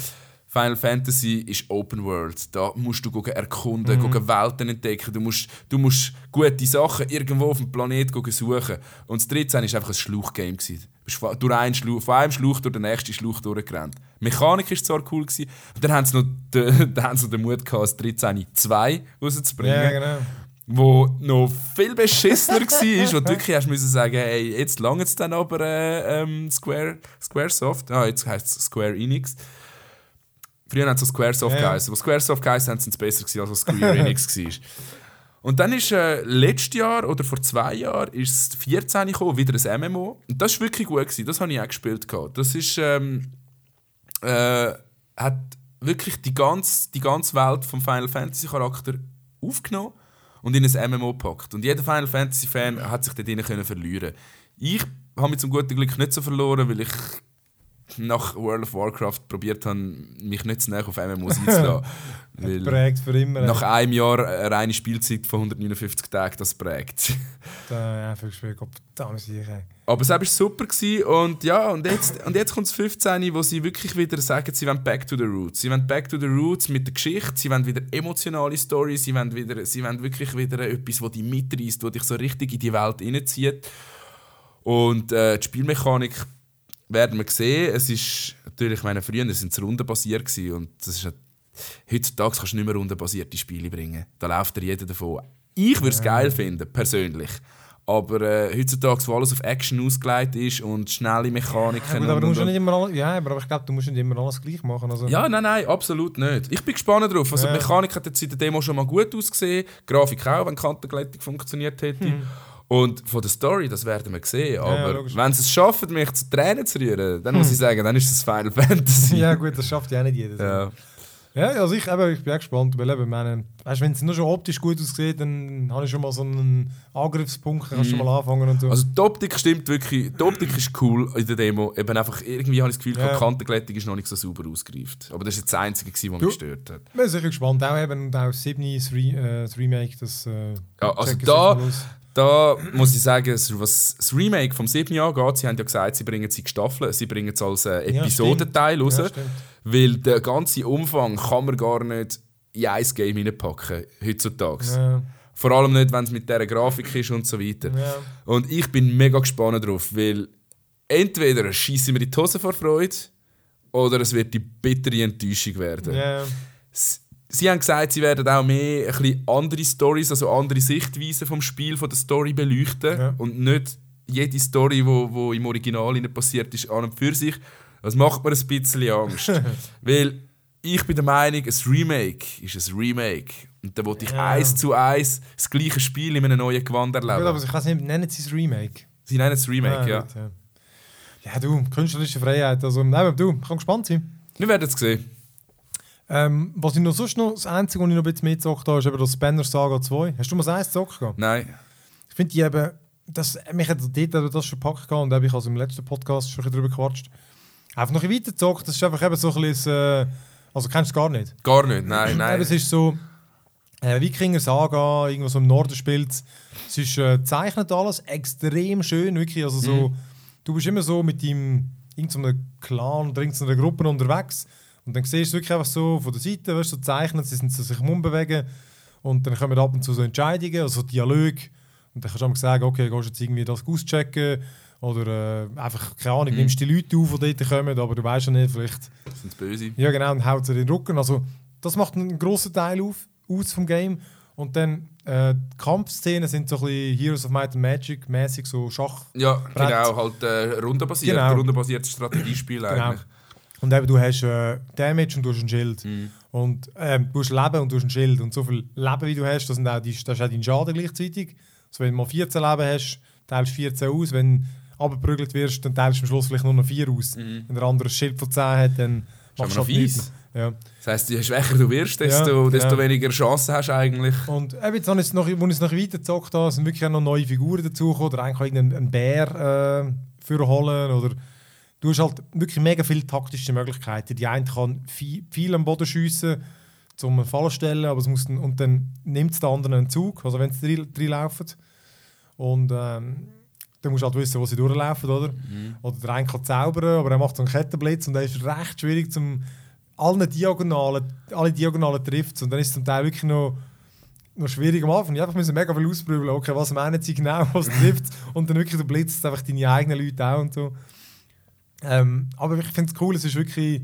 Final Fantasy ist Open World. Da musst du erkunden, Mhm. Welten entdecken. Du musst, du musst gute Sachen irgendwo auf dem Planet gehen suchen. Und das 13 war einfach ein Schluchgame. Du bist durch einen Schluch, von einem Schluch durch den nächsten Schluch durchgerannt. Die Mechanik war zwar cool, gewesen, und dann haben sie noch den, dann haben sie den Mut gehabt, das 13 2 rauszubringen Ja, genau. Wo noch viel beschissener war, wo du wirklich hast müssen sagen, hey, jetzt lange es dann aber äh, ähm, Square, Squaresoft, ah, jetzt heisst es Square Enix. Früher haben sie so Squaresoft Ja, geheißen, aber Squaresoft geheißen haben sie es besser gewesen, als was Square Enix war. Und dann ist äh, letztes Jahr oder vor zwei Jahren ist das 14 gekommen, wieder ein MMO. Und das war wirklich gut. Gewesen. Das habe ich auch gespielt. gehabt. Das ist, ähm, äh, hat wirklich die ganze, die ganze Welt vom Final Fantasy Charakter aufgenommen und in ein MMO gepackt. Und jeder Final Fantasy Fan hat sich dort können verlieren. Ich habe mich zum guten Glück nicht so verloren, weil ich nach World of Warcraft probiert habe, mich nicht zu nah auf MMOs einzulassen. Weil Prägt für immer. nach einem Jahr eine reine Spielzeit von 159 Tagen, das prägt. Da einfach gespielt, Gott verdammt sicher. Aber es war super gewesen und ja, und jetzt, und jetzt kommt das 15, wo sie wirklich wieder sagen, sie wollen back to the roots. Sie wollen back to the roots mit der Geschichte, sie wollen wieder emotionale Story, sie wollen, wieder, sie wollen wirklich wieder etwas, das dich mitreißt, das dich so richtig in die Welt hineinzieht. Und äh, die Spielmechanik werden wir sehen. Es ist natürlich, ich meine, früher sind es rundenbasiert gewesen und das ist, heutzutage kannst du nicht mehr rundenbasierte Spiele bringen. Da läuft dir jeder davon. Ich würde es geil finden, persönlich. Aber äh, heutzutage, wo alles auf Action ausgelegt ist und schnelle Mechaniken. Ja, gut, aber, du musst ja nicht immer alles, ja, aber ich glaube, du musst nicht immer alles gleich machen. Also, ja, nein, nein, absolut nicht. Ich bin gespannt drauf. Also Ja. die Mechanik hat jetzt in der Demo schon mal gut ausgesehen. Die Grafik auch, wenn Kantenglättung funktioniert hätte. Und von der Story, das werden wir sehen. ja, Aber logisch. wenn sie es schaffen, mich zu Tränen zu rühren, dann muss ich sagen, dann ist es Final Fantasy. ja, gut, das schafft ja auch nicht jeder. Ja. Ja, also ich, eben, ich bin auch gespannt, weil eben, meine, weißt, wenn es nur schon optisch gut aussieht, dann habe ich schon mal so einen Angriffspunkt, kannst du schon mal anfangen und so. Also die Optik stimmt wirklich, die Optik ist cool in der Demo. Eben einfach, irgendwie habe ich das Gefühl, Ja. die Kantenglättung ist noch nicht so sauber ausgereift. Aber das ist jetzt das Einzige, was mich gestört hat. ich bin sicher gespannt, auch eben und auch Sydney, das, Re äh, das Remake, das äh, Ja, also da-. Da muss ich sagen, es- was das Remake vom 7 angeht, sie haben ja gesagt, sie bringen sie gestaffeln, sie bringen es als äh, Ja, Episodenteil raus, Ja. Weil der ganze Umfang kann man gar nicht in ein Game reinpacken, heutzutage. Ja, Vor allem nicht, wenn es mit dieser Grafik ist und so weiter. ja. Und ich bin mega gespannt drauf, weil entweder schießen wir die Hose vor Freude oder es wird die bittere Enttäuschung werden. ja. Sie haben gesagt, sie werden auch mehr ein bisschen andere Stories, also andere Sichtweisen vom Spiel, von der Story beleuchten und nicht jede Story, wo, wo im Original passiert ist, an und für sich. Das macht mir ein bisschen Angst, weil ich bin der Meinung, ein Remake ist ein Remake und da wollte ich Ja. eins zu eins das gleiche Spiel in einem neuen Gewand Gut, erleben. aber ich weiß nicht, nennen sie es Remake. Sie nennen es Remake, ja. ja. Ja, du, künstlerische Freiheit, also, nein, du, ich kann gespannt sein. Wir werden es sehen. Ähm, was ich noch sonst noch, das Einzige, was ich noch ein bisschen mitgezockt habe, ist eben das Banner Saga 2. Hast du mal das 1 gezockt? Nein. Ich finde die eben, das, mich hat dort das schon gepackt und da habe ich also im letzten Podcast schon ein bisschen drüber gequatscht. Einfach noch ein weitergezockt, das ist einfach eben so ein bisschen, äh, also kennst du es gar nicht? Gar nicht. Nein, Eben, nein. es ist so, äh, Wikinger Saga, irgendwo so im Norden spielt es ist äh, zeichnet alles, extrem schön, wirklich, also so, du bist immer so mit deinem, irgendeinem Clan oder irgendeiner Gruppe unterwegs und dann siehst du wirklich einfach so von der Seite, weißt, du, so zeichnet, sie sind so sich umbewegen und dann kommen ab und zu so Entscheidungen, also Dialoge und dann kannst du auch sagen, okay, gehst jetzt irgendwie das auschecken oder äh, einfach, keine Ahnung, nimmst die Leute auf, die dort kommen, aber du weißt ja nicht, vielleicht Sind böse. ja, genau, und haut sie in den Rücken. Also, das macht einen grossen Teil auf, aus vom Game. Und dann äh, die Kampfszenen sind so ein bisschen Heroes of Might and Magic mäßig so Schach. Ja, genau, halt äh, rundenbasiert, Genau. rundenbasiertes Strategiespiel Genau. eigentlich. Und eben, du hast äh, Damage und du hast ein Schild. Mhm. Und ähm, du hast Leben und du hast ein Schild. Und so viel Leben, wie du hast, das, sind auch die, das ist auch dein Schaden gleichzeitig. Also wenn du mal 14 Leben hast, teilst du 14 aus. Wenn abgeprügelt wirst, dann teilst du am Schluss vielleicht nur noch 4 aus. Mhm. Wenn der andere ein Schild von 10 hat, dann machst du noch halt nichts. Ja. Das heisst, je schwächer du wirst, desto, Ja, desto ja. weniger Chancen hast du eigentlich. Und eben, jetzt habe ich es noch, als ich es noch weitergezockt habe, sind wirklich auch noch neue Figuren dazugekommen. Oder eigentlich irgendeinen einen Bär äh, für holen. Oder du hast halt wirklich mega viele taktische Möglichkeiten. Die eine kann viel, viel am Boden schiessen, zum Fallen stellen, aber es muss und dann nimmt es der andere einen Zug, also wenn sie reinlaufen. Und ähm, dann musst du halt wissen, wo sie durchlaufen, oder? Oder der eine kann zaubern, aber er macht so einen Kettenblitz und der ist recht schwierig zum allen Diagonalen, alle Diagonalen trifft und dann ist es zum Teil wirklich noch, noch schwierig am Anfang. Die einfach müssen mega viel ausprobieren, okay, was meinen sie genau, was trifft und dann wirklich der blitzt einfach deine eigenen Leute auch und so. Ähm, aber ich finde es cool, es ist wirklich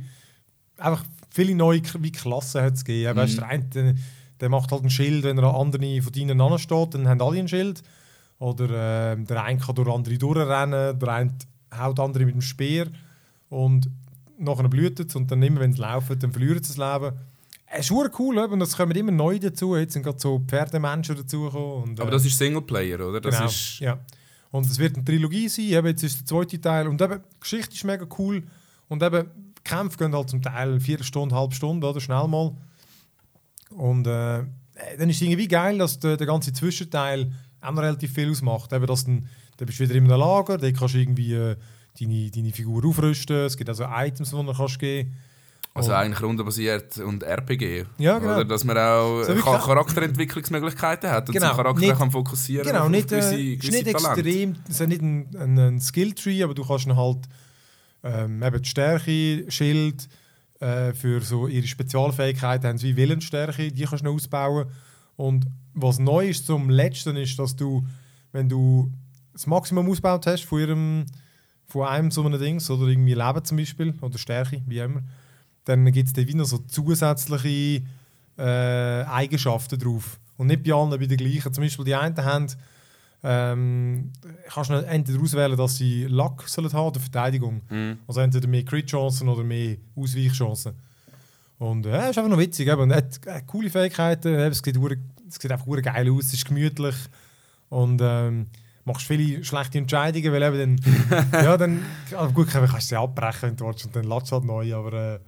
einfach viele neue wie Klassen hat es gegeben. Mhm. Weißt, der, eine, der, macht halt ein Schild, wenn er an andere von deinen ansteht, dann haben alle ein Schild. Oder ähm, der eine kann durch andere durchrennen, der eine haut andere mit dem Speer und nachher blüht es und dann immer, wenn sie laufen, dann verlieren sie das Leben. Es ist cool, und es kommen immer neu dazu. Jetzt sind gerade so Pferdemenschen dazugekommen. Und, Aber äh, das ist Singleplayer, oder? Das genau, ist, ja. Und es wird eine Trilogie sein, eben jetzt ist der zweite Teil. Und eben, die Geschichte ist mega cool. Und eben, die Kämpfe gehen halt zum Teil eine Viertelstunde, halbe Stunde, oder? Schnell mal. Und äh, dann ist es irgendwie geil, dass der, der ganze Zwischenteil auch noch relativ viel ausmacht. Eben, dass dann, dann bist du wieder in einem Lager, dann kannst du irgendwie äh, deine, deine Figur aufrüsten. Es gibt also Items, die du kannst geben Also Und- eigentlich rundenbasiert und RPG. Ja, genau. Oder dass man auch So Charakterentwicklungsmöglichkeiten hat und Genau, seinen Charakter nicht- kann fokussieren Genau, nicht, äh, gewisse, ist gewisse nicht Talente. extrem, es ist nicht ein, ein, ein Skilltree, aber du kannst ihn halt ähm, eben die Stärke, Schild, äh, für so ihre Spezialfähigkeiten haben sie wie Willensstärke, die kannst du noch ausbauen. Und was neu ist zum letzten ist, dass du, wenn du das Maximum ausgebaut hast von, ihrem, von einem so einem Dings, oder irgendwie Leben zum Beispiel, oder Stärke, wie immer, dann gibt es dann wieder so zusätzliche äh, Eigenschaften drauf. Und nicht bei allen bei den gleichen. Zum Beispiel die einen haben, ähm, kannst du entweder auswählen, dass sie Luck sollen haben oder Verteidigung. Mhm. Also entweder mehr Crit-Chancen oder mehr Ausweichchancen. Und äh, ist einfach noch witzig. Eben. Und er hat äh, coole Fähigkeiten. Eben, Es sieht, es sieht einfach geil aus, es ist gemütlich. Und ähm, machst viele schlechte Entscheidungen, weil eben dann... ja, dann... Also gut, kannst du sie abbrechen, wenn du willst, und dann latsch halt neu. Aber äh,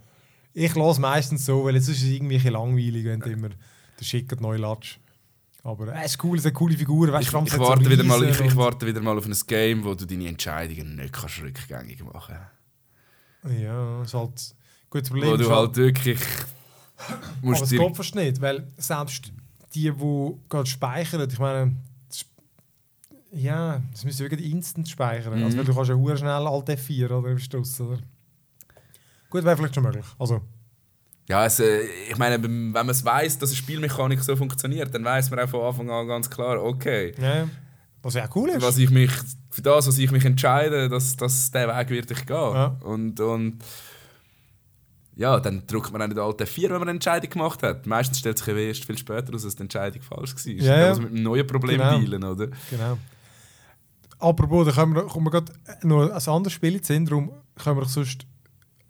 ich lasse meistens so, weil es ist irgendwie ein bisschen langweilig, wenn du immer den schicken neu latsch. Aber äh, es ist cool, es hat coole Figuren. Weißt, Ich, ich, es hat so warte wieder mal, ich, ich warte wieder mal auf ein Game, wo du deine Entscheidungen nicht kannst rückgängig machen Ja, ist halt... Gut, das Wo Problem ist du halt wirklich Aber musst es dir, geht fast nicht, weil selbst die, die gerade speichern, ich meine, das- ja, das müssen wirklich instant speichern. Mhm. Also, weil du kannst ja schnell Alt F4 oder im Stuss, oder? Gut, wäre vielleicht schon möglich. Also, Ja, äh, ich meine, wenn man es weiß, dass eine Spielmechanik so funktioniert, dann weiß man auch von Anfang an ganz klar, okay, ja, was ja cool ist. was ich mich, für das, was ich mich entscheide, dass, dass der Weg wird ich gehen. Ja. Und, und ja, dann drückt man auch nicht alte 4, wenn man eine Entscheidung gemacht hat. Meistens stellt sich erst viel später aus, dass die Entscheidung falsch war. Ja, muss man mit einem neuen Problem Genau. dealen, oder? Genau. Apropos, da kommen wir, kommen wir gerade noch ein anderes Spiel in den Sinn, darum kommen wir sonst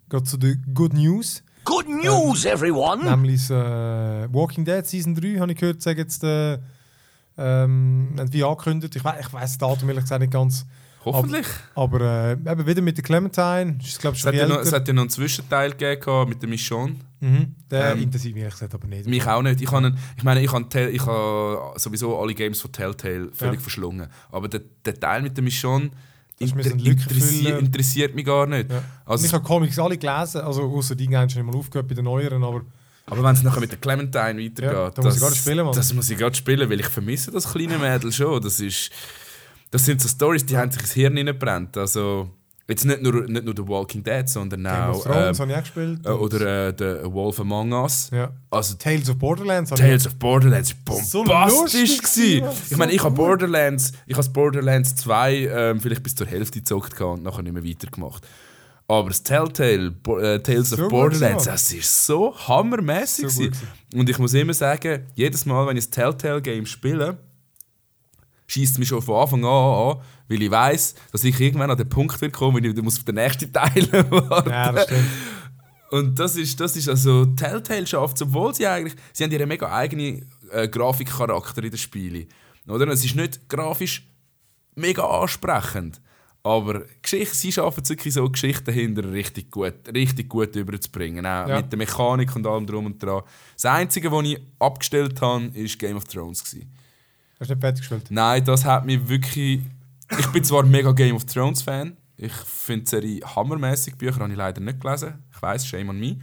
gerade zu den Good News. Good news, everyone! Nämlich äh, Walking Dead Season 3, habe ich gehört, sagen jetzt äh, ähm, wie angekündigt. Ich, we ich weiß das Datum ehrlich gesagt nicht ganz. Hoffentlich. Aber äh, eben wieder mit der Clementine. Ist, glaub, Es hat, ja noch, es hat ja noch einen Zwischenteil gegeben mit der Michonne. Mhm. Der ähm, interessiert mich gesagt aber nicht. Mich auch nicht. Ich, habe einen, ich meine, ich habe, ich habe sowieso alle Games von Telltale völlig Ja. verschlungen. Aber der, der Teil mit der Michonne inter interessiert, interessiert mich gar nicht. Ja. Also, ich habe Comics alle gelesen, also außer die haben schon mal aufgehört bei den neueren, aber aber wenn es nachher mit der Clementine weitergeht, Ja, da muss ich gerade spielen, Mann. das muss ich gerade spielen, weil ich vermisse das kleine Mädel schon. Das, ist, das sind so Stories, die haben sich ins Hirn hineingebrannt. Also, jetzt nicht nur, nicht nur The Walking Dead, sondern Game of auch Thrones äh, habe ich auch gespielt. äh, oder äh, The Wolf Among Us. ja. Also Tales of Borderlands habe Tales of Borderlands So war bombastisch. Mann. ich meine, So ich habe. Borderlands, ich habe Borderlands 2 ähm, vielleicht bis zur Hälfte gezockt und nachher nicht mehr weitergemacht. Aber das Telltale, Bo äh, Tales So of Borderlands, das ist so hammermäßig. So und ich muss immer sagen, jedes Mal, wenn ich das Telltale-Game spiele, schießt mich schon von Anfang an an, weil ich weiß, dass ich irgendwann an den Punkt will kommen, wenn ich muss auf den nächsten Teil warten Ja, das stimmt. und das ist, das ist also Telltale schafft obwohl sie eigentlich, sie haben ihren mega eigenen äh, Grafikcharakter in den Spielen. Oder? Es ist nicht grafisch mega ansprechend, aber Geschichte, sie schaffen es wirklich so Geschichten hinter richtig gut, richtig gut überzubringen, auch Ja. mit der Mechanik und allem drum und dran. Das Einzige, was ich abgestellt habe, ist Game of Thrones gewesen. Hast du nicht fertig gespielt? Nein, das hat mich wirklich. Ich bin zwar mega Game of Thrones Fan. Ich finde die Serie hammermäßig. Bücher habe ich leider nicht gelesen. Ich weiß, shame on me.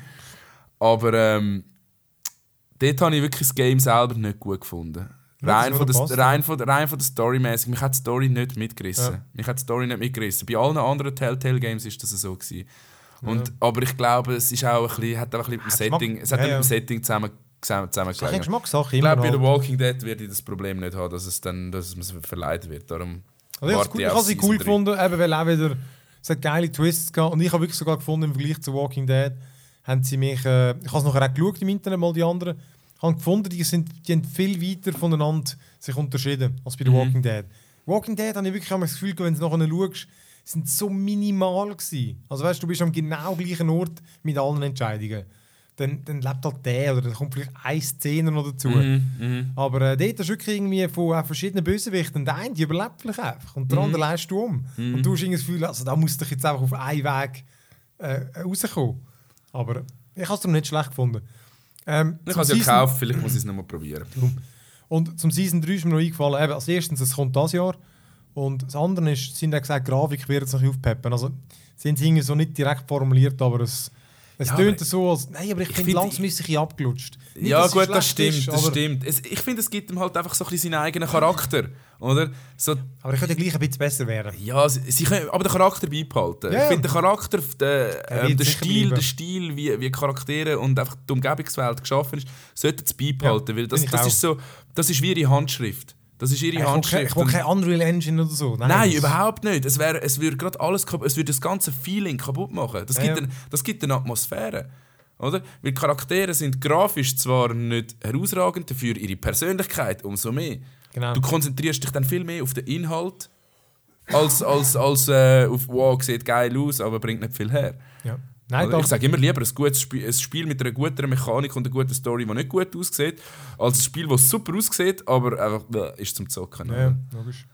Aber ähm, dort habe ich wirklich das Game selber nicht gut gefunden. Ja, Rein von, der, rein, von, rein von der Story mäßig. Mich hat die Story nicht mitgerissen. Ja. Mich hat die Story nicht mitgerissen. Bei allen anderen Telltale Games ist das so gewesen. Und, Aber ich glaube, es ist auch ein bisschen, hat auch ein bisschen mit dem Setting, es hat ja, auch mit ja. dem Setting zusammen, zusammen, Das ist eine zusammengelegen. Geschmackssache. Ich glaube, bei The. Walking Dead werde ich das Problem nicht haben, dass es dann dass man verleidet wird. Darum Also ich habe ich es auf cool, Season cool 3. gefunden, eben weil auch wieder, es hat geile Twists gehabt. Und ich habe wirklich sogar gefunden, im Vergleich zu Walking Dead, haben sie mich, äh, ich habe es nachher auch geschaut im Internet, mal die anderen, ich habe gefunden, die, sind, die haben viel weiter voneinander sich unterschieden als bei The Mhm. Walking Dead. Walking Dead habe ich wirklich das Gefühl, wenn du nachher schaust, sind so minimal gewesen. Also weißt du, du bist am genau gleichen Ort mit allen Entscheidungen. Dann, dann lebt halt der oder dann kommt vielleicht eine Szene noch dazu. Mhm, mhm. Aber äh, dort ist wirklich irgendwie von äh, verschiedenen Bösewichten. Der eine die überlebt vielleicht einfach und der Mhm. andere leist du um. Und du hast irgendwie das Gefühl, also da musst du jetzt einfach auf einen Weg äh, rauskommen. Aber ich habe es nicht schlecht gefunden. Ähm, Ich habe es ja gekauft, vielleicht muss ich es nochmal probieren. Und zum Season 3 ist mir noch eingefallen, eben, als erstens, es kommt das Jahr. Und das andere ist, sie haben ja gesagt, Grafik wird es noch aufpeppen. Also, sie haben es irgendwie so nicht direkt formuliert, aber es, es Ja, tönt so, als. Nein, aber ich, Ich finde, find- langsam ist sich abgelutscht. Nicht, ja gut, das stimmt, ist, das stimmt. Es, ich finde, es gibt ihm halt einfach so ein bisschen seinen eigenen Charakter, oder? So, Aber ich könnte gleich ein bisschen besser werden. ja, sie, sie können aber den Charakter beibehalten. Ja, ich finde den Charakter, der, Er ähm, sicher Stil, bleiben. der Stil, wie, wie Charaktere und einfach die Umgebungswelt geschaffen ist, sollten sie beibehalten, Ja, weil das, das ist so, das ist wie ihre Handschrift. Das ist ihre Ich kein, Handschrift. ich will Und- kein Unreal Engine oder so. Nein, Nein, überhaupt nicht. Es, wär, es würde gerade alles es würde das ganze Feeling kaputt machen. Das Ja, gibt, ja. Eine, das gibt eine Atmosphäre. Oder? Weil die Charaktere sind grafisch zwar nicht herausragend, dafür ihre Persönlichkeit umso mehr. Genau. Du konzentrierst dich dann viel mehr auf den Inhalt, als, als, als äh, auf «Wow, sieht geil aus, aber bringt nicht viel her». Ja. Nein, da, Ich sage immer lieber ein, gutes Spiel, ein Spiel mit einer guten Mechanik und einer guten Story, die nicht gut aussieht, als ein Spiel, das super aussieht, aber einfach ist zum Zocken. Ja, ja, logisch.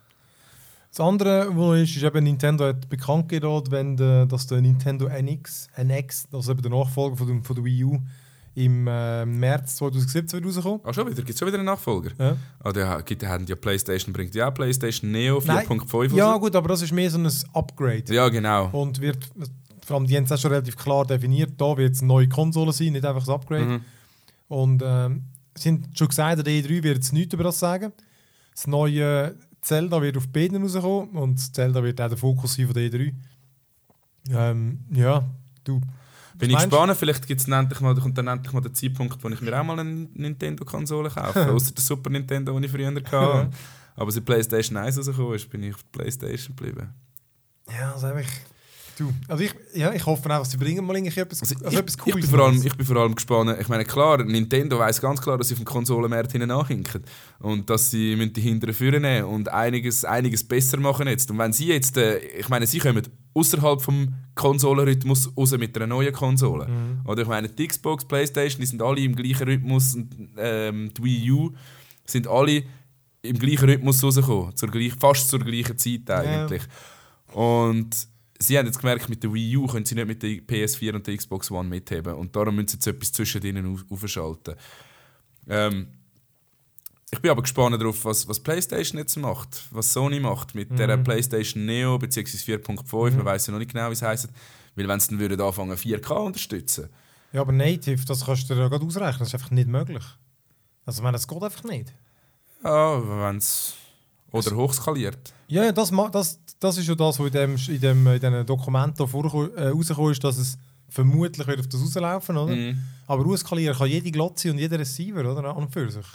Das andere, was ist, ist eben Nintendo hat bekannt gegeben, wenn der, dass der Nintendo NX, NX, also eben der Nachfolger von der, von der Wii U, im äh, März 2017 wird rauskommen. Ah, schon wieder? Gibt es schon wieder einen Nachfolger? Ja. Ah, der gibt, haben ja PlayStation, bringt ja auch PlayStation Neo Nein. 4.5 Ja, gut, aber das ist mehr so ein Upgrade. Ja, genau. Und wird, vor allem, die haben es auch schon relativ klar definiert, da wird es eine neue Konsole sein, nicht einfach ein Upgrade. Mhm. Und ähm, sie haben schon gesagt, der E3 wird jetzt nichts über das sagen. Das neue Zelda wird auf beiden rauskommen und das Zelda wird auch der Fokus sein von der E3. Ähm, ja, du. Bin ich gespannt, vielleicht gibt's endlich mal, kommt dann endlich mal der Zeitpunkt, wo ich mir auch mal eine Nintendo-Konsole kaufe. Außer der Super Nintendo, den ich früher hatte. Aber seit PlayStation 1 rausgekommen ist, bin ich auf der PlayStation geblieben. Ja, also einfach. Du. Also ich, ja, ich hoffe einfach, sie bringen mal irgendwie etwas, Also also ich, etwas ich, Cooles. bin vor allem, ich bin vor allem gespannt. Ich meine, klar, Nintendo weiß ganz klar, dass sie auf dem Konsolenmarkt hinten nachhinken. Und dass sie müssen die hinteren führen nehmen und einiges, einiges besser machen jetzt. Und wenn sie jetzt, äh, ich meine, sie kommen außerhalb vom Konsolenrhythmus raus mit einer neuen Konsole. Mhm. Oder ich meine, die Xbox, Playstation, die sind alle im gleichen Rhythmus und ähm, die Wii U sind alle im gleichen Rhythmus rausgekommen. Zur gleich, fast zur gleichen Zeit eigentlich. Und sie haben jetzt gemerkt, mit der Wii U können sie nicht mit der PS4 und der Xbox One mitheben. Und darum müssen sie jetzt etwas zwischen ihnen auf- aufschalten. Ähm, ich bin aber gespannt darauf, was, was PlayStation jetzt macht, was Sony macht mit der PlayStation Neo bzw. 4.5. Man weiß ja noch nicht genau, wie es heisst. Weil wenn sie dann würden anfangen 4K unterstützen. Ja, aber Native, das kannst du dir ja gerade ausrechnen, das ist einfach nicht möglich. Also ich meine, das geht einfach nicht. Ja, wenn es oder hochskaliert. Ja, das, das, das ist ja das, was in dem, in dem, in diesen Dokumenten äh, rausgekommen ist, dass es vermutlich wird auf das rauslaufen, oder? Mhm. Aber auskalieren kann jede Glotze und jeder Receiver, oder? An und für sich.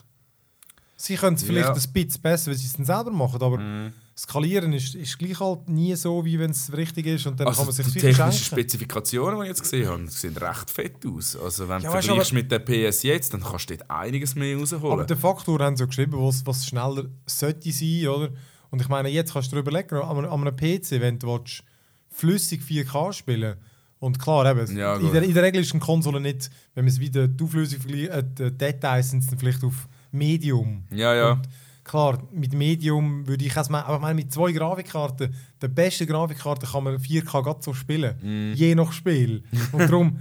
Sie können es vielleicht Ja. ein bisschen besser, wenn sie es dann selber machen, aber Mhm. skalieren ist, ist gleich halt nie so, wie wenn es richtig ist und dann Also kann man sich die viel technischen schenken. Spezifikationen, die ich jetzt gesehen habe, sehen recht fett aus. Also wenn Ja, du vergleichst mit der PS jetzt, dann kannst du dort einiges mehr rausholen. Aber de facto haben sie ja geschrieben, was, was schneller sollte sein, oder? Und ich meine, jetzt kannst du dir überlegen, an einem, an einem PC, wenn du willst, flüssig 4K spielen und klar, eben, Ja, in, der, in der Regel ist eine Konsole nicht, wenn man es wieder die Auflösung vergleicht, äh, die Details sind es dann vielleicht auf Medium. ja, ja. Und klar, mit Medium würde ich es mal, aber ich meine, mit zwei Grafikkarten, der beste Grafikkarte kann man 4K grad so spielen, Mhm. je nach Spiel. Und darum,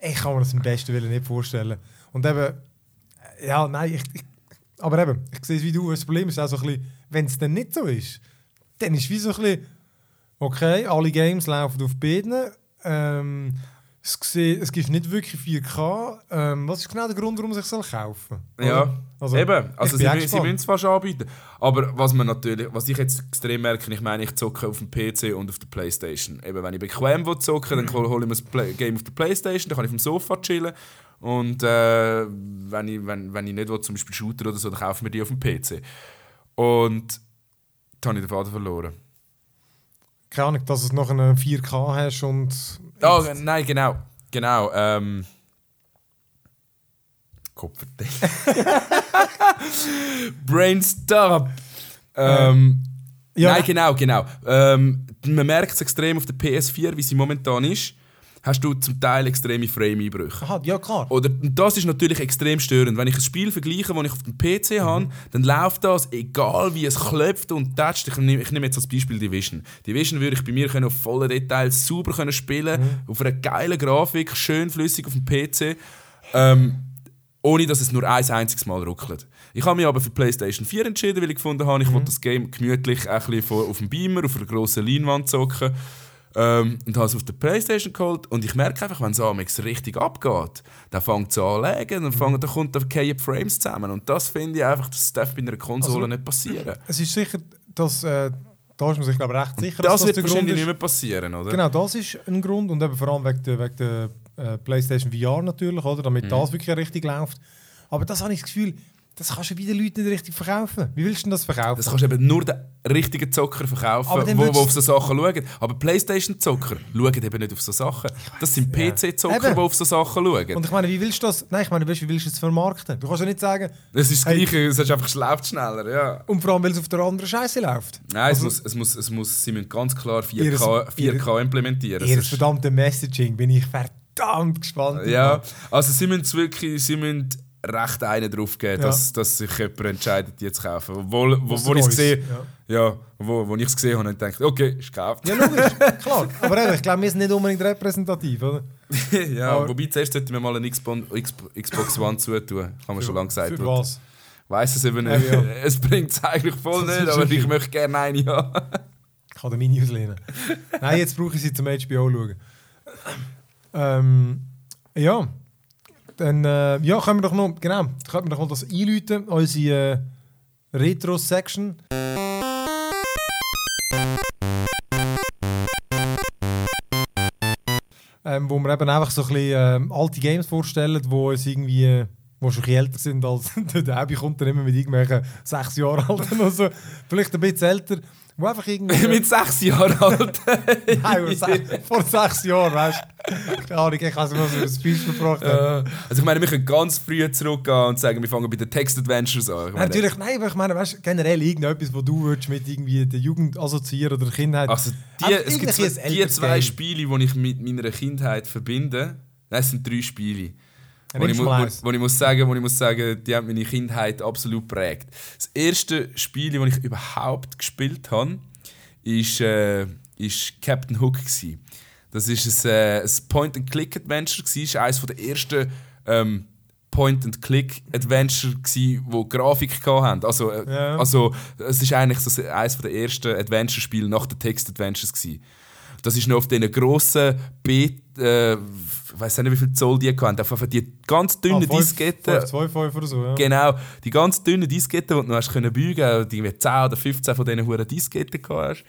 ich kann mir das im besten Willen nicht vorstellen. Und eben, ja, nein, ich, ich, aber eben, ich sehe es wie du, das Problem ist auch so ein bisschen, wenn es dann nicht so ist, dann ist es wie so ein bisschen, okay, alle Games laufen auf beiden, ähm, es, sehe- es gibt nicht wirklich 4K. Ähm, was ist genau der Grund, warum ich es soll kaufen soll? Ja, eben. Also sie, sie müssen es fast anbieten. Aber was man natürlich, was ich jetzt extrem merke, ich meine, ich zocke auf dem PC und auf der Playstation. Eben, wenn ich bequem will zocken, dann hole hol ich mir das Game auf der Playstation, dann kann ich auf dem Sofa chillen. Und äh, wenn, ich, wenn, wenn ich nicht will, zum Beispiel Shooter oder so, dann kaufe ich mir die auf dem PC. Und da habe ich den Faden verloren. keine Ahnung, dass du noch eine 4K hast und. Ah, nein, genau. Genau. Ähm, Kopfverdeckt. Brainstorm. Ähm, Ja. Nein, genau, genau. Ähm, man merkt es extrem auf der PS4, wie sie momentan ist. Hast du zum Teil extreme Frame-Einbrüche. Aha, ja klar. Oder, und das ist natürlich extrem störend. Wenn ich ein Spiel vergleiche, das ich auf dem PC habe, dann läuft das, egal wie es klopft und tätscht. Ich nehme, ich nehme jetzt als Beispiel Division. Division würde ich bei mir können auf vollen Details super können spielen auf einer geilen Grafik, schön flüssig auf dem PC. Ähm, ohne dass es nur ein einziges Mal ruckelt. Ich habe mich aber für die PlayStation 4 entschieden, weil ich gefunden habe, ich wollte das Game gemütlich ein bisschen auf dem Beamer, auf einer grossen Leinwand zocken. Ähm, und habe es auf der Playstation geholt und ich merke einfach, wenn es Amex richtig abgeht, dann fängt es an zu legen, dann, fängt, dann kommt dann die Frames zusammen und das finde ich einfach, das darf bei einer Konsole Also, nicht passieren. Es ist sicher, dass, äh, da ist man sich glaube recht sicher, Das, dass wird Grund wahrscheinlich ist. nicht mehr passieren, oder? Genau, das ist ein Grund und eben vor allem wegen der, wegen der äh, PlayStation VR natürlich, oder? Mhm. damit das wirklich richtig läuft. Aber das habe ich das Gefühl, das kannst du wieder Leuten nicht richtig verkaufen. Wie willst du denn das verkaufen? Das kannst du eben nur den richtigen Zocker verkaufen, würdest- auf so Sachen schauen. Aber Playstation-Zocker schauen eben nicht auf so Sachen. Das sind. PC-Zocker, die auf so Sachen schauen. und ich meine, wie willst du das? Nein, ich meine, wie willst du das vermarkten? Du kannst ja nicht sagen, Es ist das Hey. Gleiche, es ist einfach es läuft schneller, ja. und vor allem, weil es auf der anderen Scheiße läuft. Nein, Also- es, muss, es, muss, es muss, sie müssen ganz klar 4K, Ihres- 4K implementieren. Ihr verdammte Messaging bin ich verdammt gespannt. Ja, also sie müssen es wirklich, sie müssen recht einen drauf geben, Ja. dass, dass sich jemand entscheidet, die zu kaufen. Obwohl, wo, Was wo ich gesehen ja. wo, wo es gesehen habe, habe ich gedacht, okay, ist gekauft. Ja, logisch, klar. Aber eben, ich glaube, wir sind nicht unbedingt repräsentativ, oder? ja, Aber- wobei zuerst sollten wir mal eine Xbox, One zutun. Haben wir schon lange gesagt. Für was? Weiß es eben nicht. Ja, ja. Es bringt es eigentlich voll nicht, aber ich möchte gerne eine haben. Ich kann den Mini auslehnen. Nein, jetzt brauche ich sie zum HBO schauen. Ähm, ja. Dann äh, ja, können wir doch noch, genau, können wir doch mal das einläuten, unsere äh, Retro-Section. Ähm, wo wir eben einfach so ein bisschen ähm, alte Games vorstellen, die uns irgendwie, äh, wo schon älter sind als der Debbie kommt dann immer mit irgendwelchen sechs Jahre alten oder so, vielleicht ein bisschen älter, wo einfach irgendwie... Mit sechs Jahren alt. Nein, vor sechs Jahren, weißt du? Keine Ahnung, ich habe es mal so ein Speech verbracht. Ja. Also ich meine, wir können ganz früh zurückgehen und sagen, wir fangen bei den Text-Adventures an. Meine, Natürlich, nein, aber ich meine, weißt, generell irgendetwas, wo du würdest mit irgendwie der Jugend assoziieren oder der Kindheit. Also die, Aber es gibt zwei, die zwei. Spiele, die ich mit meiner Kindheit verbinde. Das sind drei Spiele. Wo ich, nimmst mu- mal wo, wo ich muss sagen, wo ich muss sagen, die haben meine Kindheit absolut prägt. Das erste Spiel, das ich überhaupt gespielt habe, ist, äh, ist Captain Hook gsi. Das ist ein, äh, ein Point-and-Click-Adventure gsi. Ist eines der ersten ähm, Point-and-Click-Adventure wo Grafik hatten. Also, äh, Ja. also es ist eigentlich so eines der ersten Adventure-Spiele nach den Text-Adventures. Das ist noch auf diesen grossen B, äh, ich weiß nicht, wie viel Zoll die hatten. Einfach die ganz dünnen Disketten. 525 oder so, ja. Genau, die ganz dünnen Disketten, die du noch hast können bügen und irgendwie 10 oder 15 von diesen huren Disketten hast.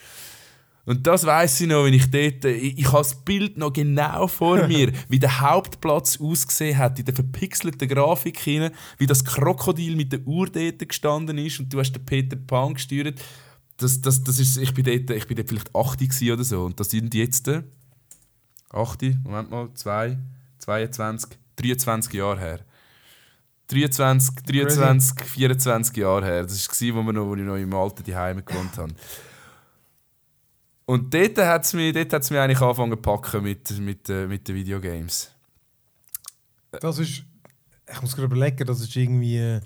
Und das weiss ich noch, wenn ich dort, ich, ich habe das Bild noch genau vor mir, wie der Hauptplatz ausgesehen hat, in der verpixelten Grafik hinein, wie das Krokodil mit der Uhr dort gestanden ist und du hast den Peter Pan gesteuert. Das, das, das ist, ich, bin dort, ich bin dort vielleicht 80 gewesen oder so und das sind jetzt äh, 80, Moment mal, 2, 22, 23 Jahre her. 23, 23 24 Jahre her. Das war, wo, wir noch, wo ich noch im alten Heim gewohnt habe. Und dort hat es mich, dort hat's mich eigentlich angefangen zu packen mit, mit, äh, mit den Videogames. Das ist, ich muss gerade überlegen, das ist irgendwie, äh,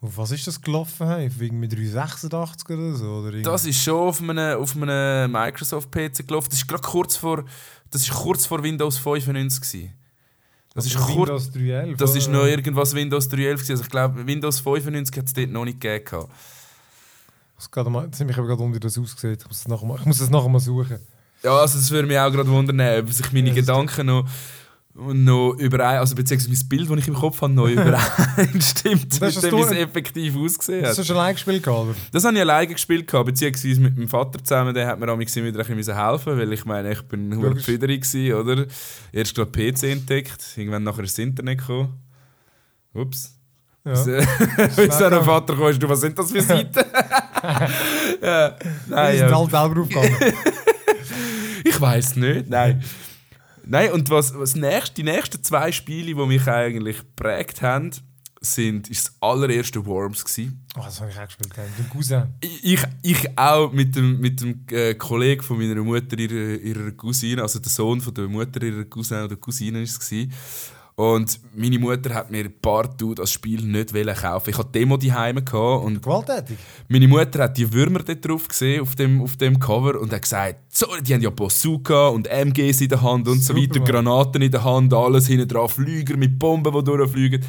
auf was ist das gelaufen? Auf irgendwie 386 oder so? Oder irgendwie- Das ist schon auf einem, auf einem Microsoft-PC gelaufen. Das ist gerade kurz vor, das ist kurz vor Windows 95. Gewesen. Das ist Also kurz, Windows 3.11. das ist oder? noch irgendwas Windows 3.11. gewesen. Also ich glaube, Windows 95 hat es dort noch nicht gegeben. Muss gerade mal- Jetzt habe ich aber gerade unter das ausgesehen. Ich muss das nachher mal, ich muss das nachher mal suchen. Ja, also es würde mich auch gerade wundern, ob sich meine Ja, das Gedanken noch, noch überein, also beziehungsweise mein Bild, das ich im Kopf habe, noch übereinstimmt, Das mit dem, wie es effektiv ausgesehen Das hat. hast du schon allein gespielt, gehabt, oder? Das habe ich alleine gespielt, gehabt, beziehungsweise mit meinem Vater zusammen. Der hat mir liebsten wieder ein bisschen helfen weil ich meine, ich bin Logisch. Pfiderig gewesen, oder? Erst gerade PC entdeckt, irgendwann nachher ins Internet gekommen. Ups. Ja. Bis dann der Vater kam, du, was sind das für Seiten? Ja, Die nein, sind ja. halt selber aufgegangen. Ich weiß nicht, nein. Nein, und was, was nächst, die nächsten zwei Spiele, die mich eigentlich geprägt haben, sind, ist das allererste Worms. Gewesen. oh, das habe ich auch gespielt. Mit dem Cousin. Ich, ich auch mit dem, mit dem äh, Kollegen von meiner Mutter, ihrer, ihrer Cousine, also der Sohn von der Mutter ihrer Cousin oder Cousine ist es. gewesen. Und meine Mutter hat mir partout das Spiel nicht kaufen. Ich hatte die Demo daheim und Gewalttätig. meine Mutter hat die Würmer dort drauf gesehen, auf dem, auf dem Cover, und hat gesagt, so, die haben ja Bazooka und MGs in der Hand und so Super, weiter, Mann. Granaten in der Hand, alles hinten dran, Flüger mit Bomben, die durchfliegen.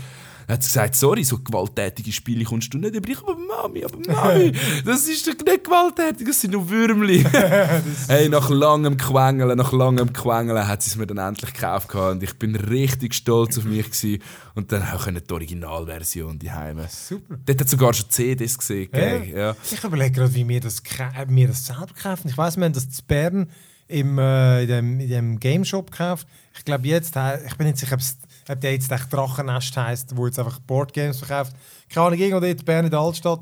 Hat sie gesagt, sorry, so gewalttätige Spiele kommst du nicht über. Ich, aber Mami, aber Mami, das ist doch nicht gewalttätig, das sind nur Würmli. hey, nach langem Quengeln, nach langem Quengeln hat sie es mir dann endlich gekauft und ich bin richtig stolz auf mich gewesen. Und dann auch die Originalversion die Heime. Super. Dort hat sogar schon CDs gesehen. gell? Ja. Ich überlege gerade, wie wir das, kä- äh, das selber kaufen. Ich weiß, wir haben das zu Bern im, äh, in, dem, in dem Game Shop gekauft. Ich glaube jetzt, äh, ich bin nicht sicher, ob es- ob der jetzt echt Drachennest heisst, wo jetzt einfach Boardgames verkauft. Keine Ahnung, irgendwo dort in Bern in der Altstadt.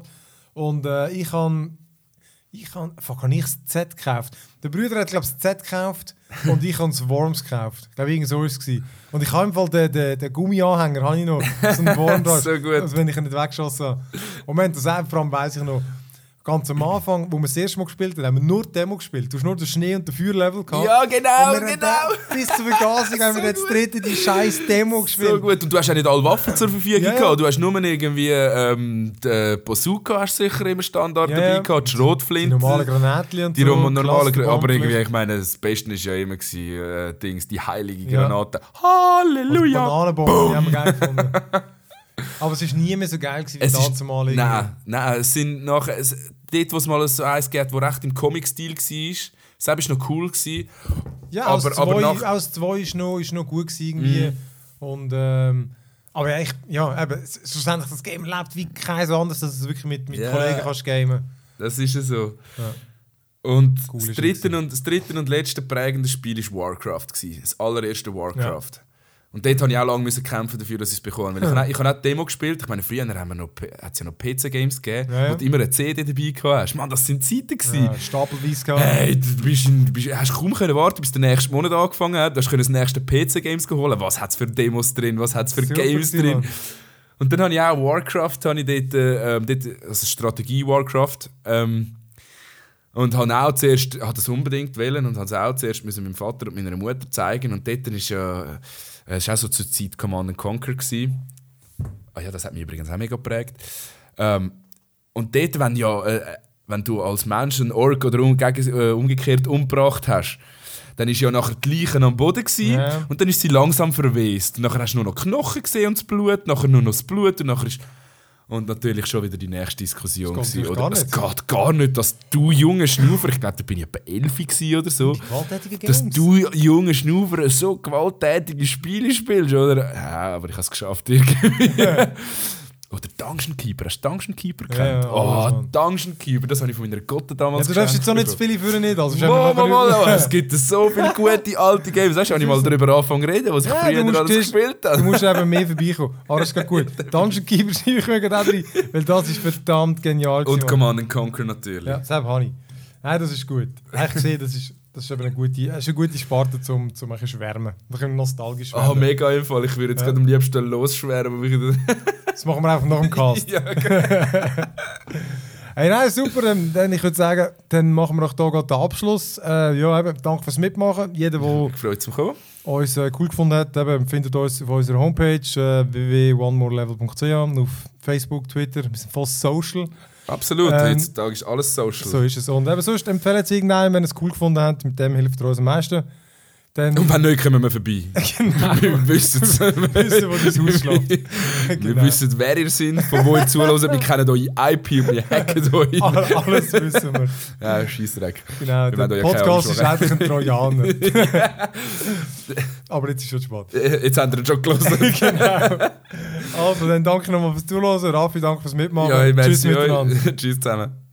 Und äh, ich habe ich han, fuck, hab ich das Z gekauft. Der Bruder hat, glaube ich, das Z gekauft und ich habe das Worms gekauft. Ich glaube, irgend so war es. Und ich habe im Fall den, den, den Gummianhänger, habe ich noch, so einen Worm da. So gut. Also wenn ich ihn nicht weggeschossen habe. Haben das vor allem weiss ich noch, ganz am Anfang, wo wir das erste Mal gespielt haben, haben wir nur Demo gespielt. Du hast nur den Schnee- und den Feuerlevel gehabt. Ja, genau, wir genau. Bis zur Vergasung haben wir So jetzt gut. dritte die scheiß Demo gespielt. So gut. Und du hast ja nicht alle Waffen zur Verfügung Ja, gehabt. Du hast nur irgendwie ähm, die Bazooka hast sicher im Standard Ja, dabei gehabt, die Die Schrotflinte. normalen Granatchen und Die so. normale, Gra- aber irgendwie, ich meine, das Beste war ja immer gewesen, äh, Dings, die heilige. Granate. Also Halleluja! Bananenbomben, die haben wir geil gefunden. Aber es war nie mehr so geil gewesen wie Es das ist, zumal nein, nein, es sind nachher, es, dort, wo es mal so eins gibt, wo recht im Comic-Stil war, das war noch cool. Gewesen. Ja, aber- aus aber zwei, nach- aus zwei ist noch, ist noch gut gewesen irgendwie. Und, ähm, aber ja, ich, ja eben, schlussendlich, das Game lebt wie kein anderes, dass du es wirklich mit, mit Ja. Kollegen kannst gamen. Das ist ja so. Ja. Und Cool das dritte, und, das dritte und letzte prägende Spiel war Warcraft. Gewesen. Das allererste Warcraft. Und dort musste ich auch lange müssen kämpfen dafür, dass ich es bekomme. Weil ich, habe- ich habe auch Demo gespielt. Ich meine, früher haben wir noch, hat es ja noch PC-Games gegeben, Ja, ja. wo du immer eine CD dabei gehabt hast. Mann, das sind Zeiten gewesen. Ja, stapelweise gehabt. Hey, du bist, in, bist, hast kaum können warten, bis der nächste Monat angefangen hat. Du hast das nächste PC-Games holen. Was hat es für Demos drin? Was hat es für Super Games drin? Und dann habe ich auch Warcraft, habe ich dort, äh, ähm, dort also Strategie Warcraft. Ähm, und habe auch zuerst, habe das unbedingt wollen und habe es auch zuerst meinem Vater und meiner Mutter zeigen. Und dort ist ja, äh, es war auch so zur Zeit Command and Conquer. Gewesen. Ah ja, das hat mich übrigens auch mega geprägt. Ähm, und dort, wenn, ja, äh, wenn du als Mensch einen Ork oder umge äh, umgekehrt umgebracht hast, dann ist ja nachher die Leiche am Boden gewesen, Ja. und dann ist sie langsam verwest. Und nachher hast du nur noch Knochen gesehen und das Blut, nachher nur noch das Blut und nachher ist... Und natürlich schon wieder die nächste Diskussion. Das gewesen, oder? gar Es geht gar nicht, dass du, junge Schnaufer, ich glaube, da bin ich etwa 11 gewesen oder so, dass du, junge Schnaufer, so gewalttätige Spiele spielst, oder? Ja, aber ich habe es geschafft irgendwie. oder Dungeon Keeper, hast du Dungeon Keeper Ja, gekannt? ja, oh, alles, Mann. Dungeon Keeper, das habe ich von meiner Gotte Ja, damals du darfst jetzt auch nicht zu viele für nicht. Also, Mal, mal, mal, es gibt so viele gute alte Games. Weißt du, habe ich mal darüber angefangen zu reden, was ich Ja, früher du alles zuerst- gespielt Du habe. musst eben mehr vorbeikommen. Aber das ist gerade gut. Dungeon Keeper schreibe ich mir gerade rein, weil das ist verdammt genial. Und. Command and Conquer natürlich. Ja, das habe ich. Nein, das ist gut. Ich sehe, das ist, das ist eben eine gute, das ist eine gute Sparte, um zum ein bisschen schwärmen. Da können wir nostalgisch werden. Ah, mega einfach. Ich würde jetzt Ja. gerade am liebsten losschwärmen. Das machen wir einfach nach dem Cast. ja, Hey, nein, super. Ähm, Dann, ich würde sagen, dann machen wir doch hier gerade den Abschluss. Äh, ja, eben, danke fürs Mitmachen. Jeder, der mich zum Kommen. uns äh, cool gefunden hat, eben, findet uns auf unserer Homepage äh, www.onemorelevel.ch, auf Facebook, Twitter, wir sind voll social. Absolut. Ähm, Heutzutage ist alles Social. So ist es. Und eben sonst empfehlen es irgendeinem, wenn ihr es cool gefunden habt, mit dem hilft ihr uns am meisten. Dann Und wenn nicht, kommen wir vorbei. genau, Wir wissen es. wissen, wo dein Haus schlägt. Wir Genau. wissen, wer ihr seid, von wo ihr zuhört. Wir kennen eure IP und wir hacken euch. All- Alles wissen wir. Ja, Scheissdreck. Genau, Wir der Podcast ist eigentlich ein Trojaner. Aber jetzt ist schon spät. Jetzt habt ihr ihn schon gelesen. genau. Also, dann danke nochmal fürs Zuhören. Raffi, danke fürs Mitmachen. Ja, Tschüss miteinander. Tschüss zusammen.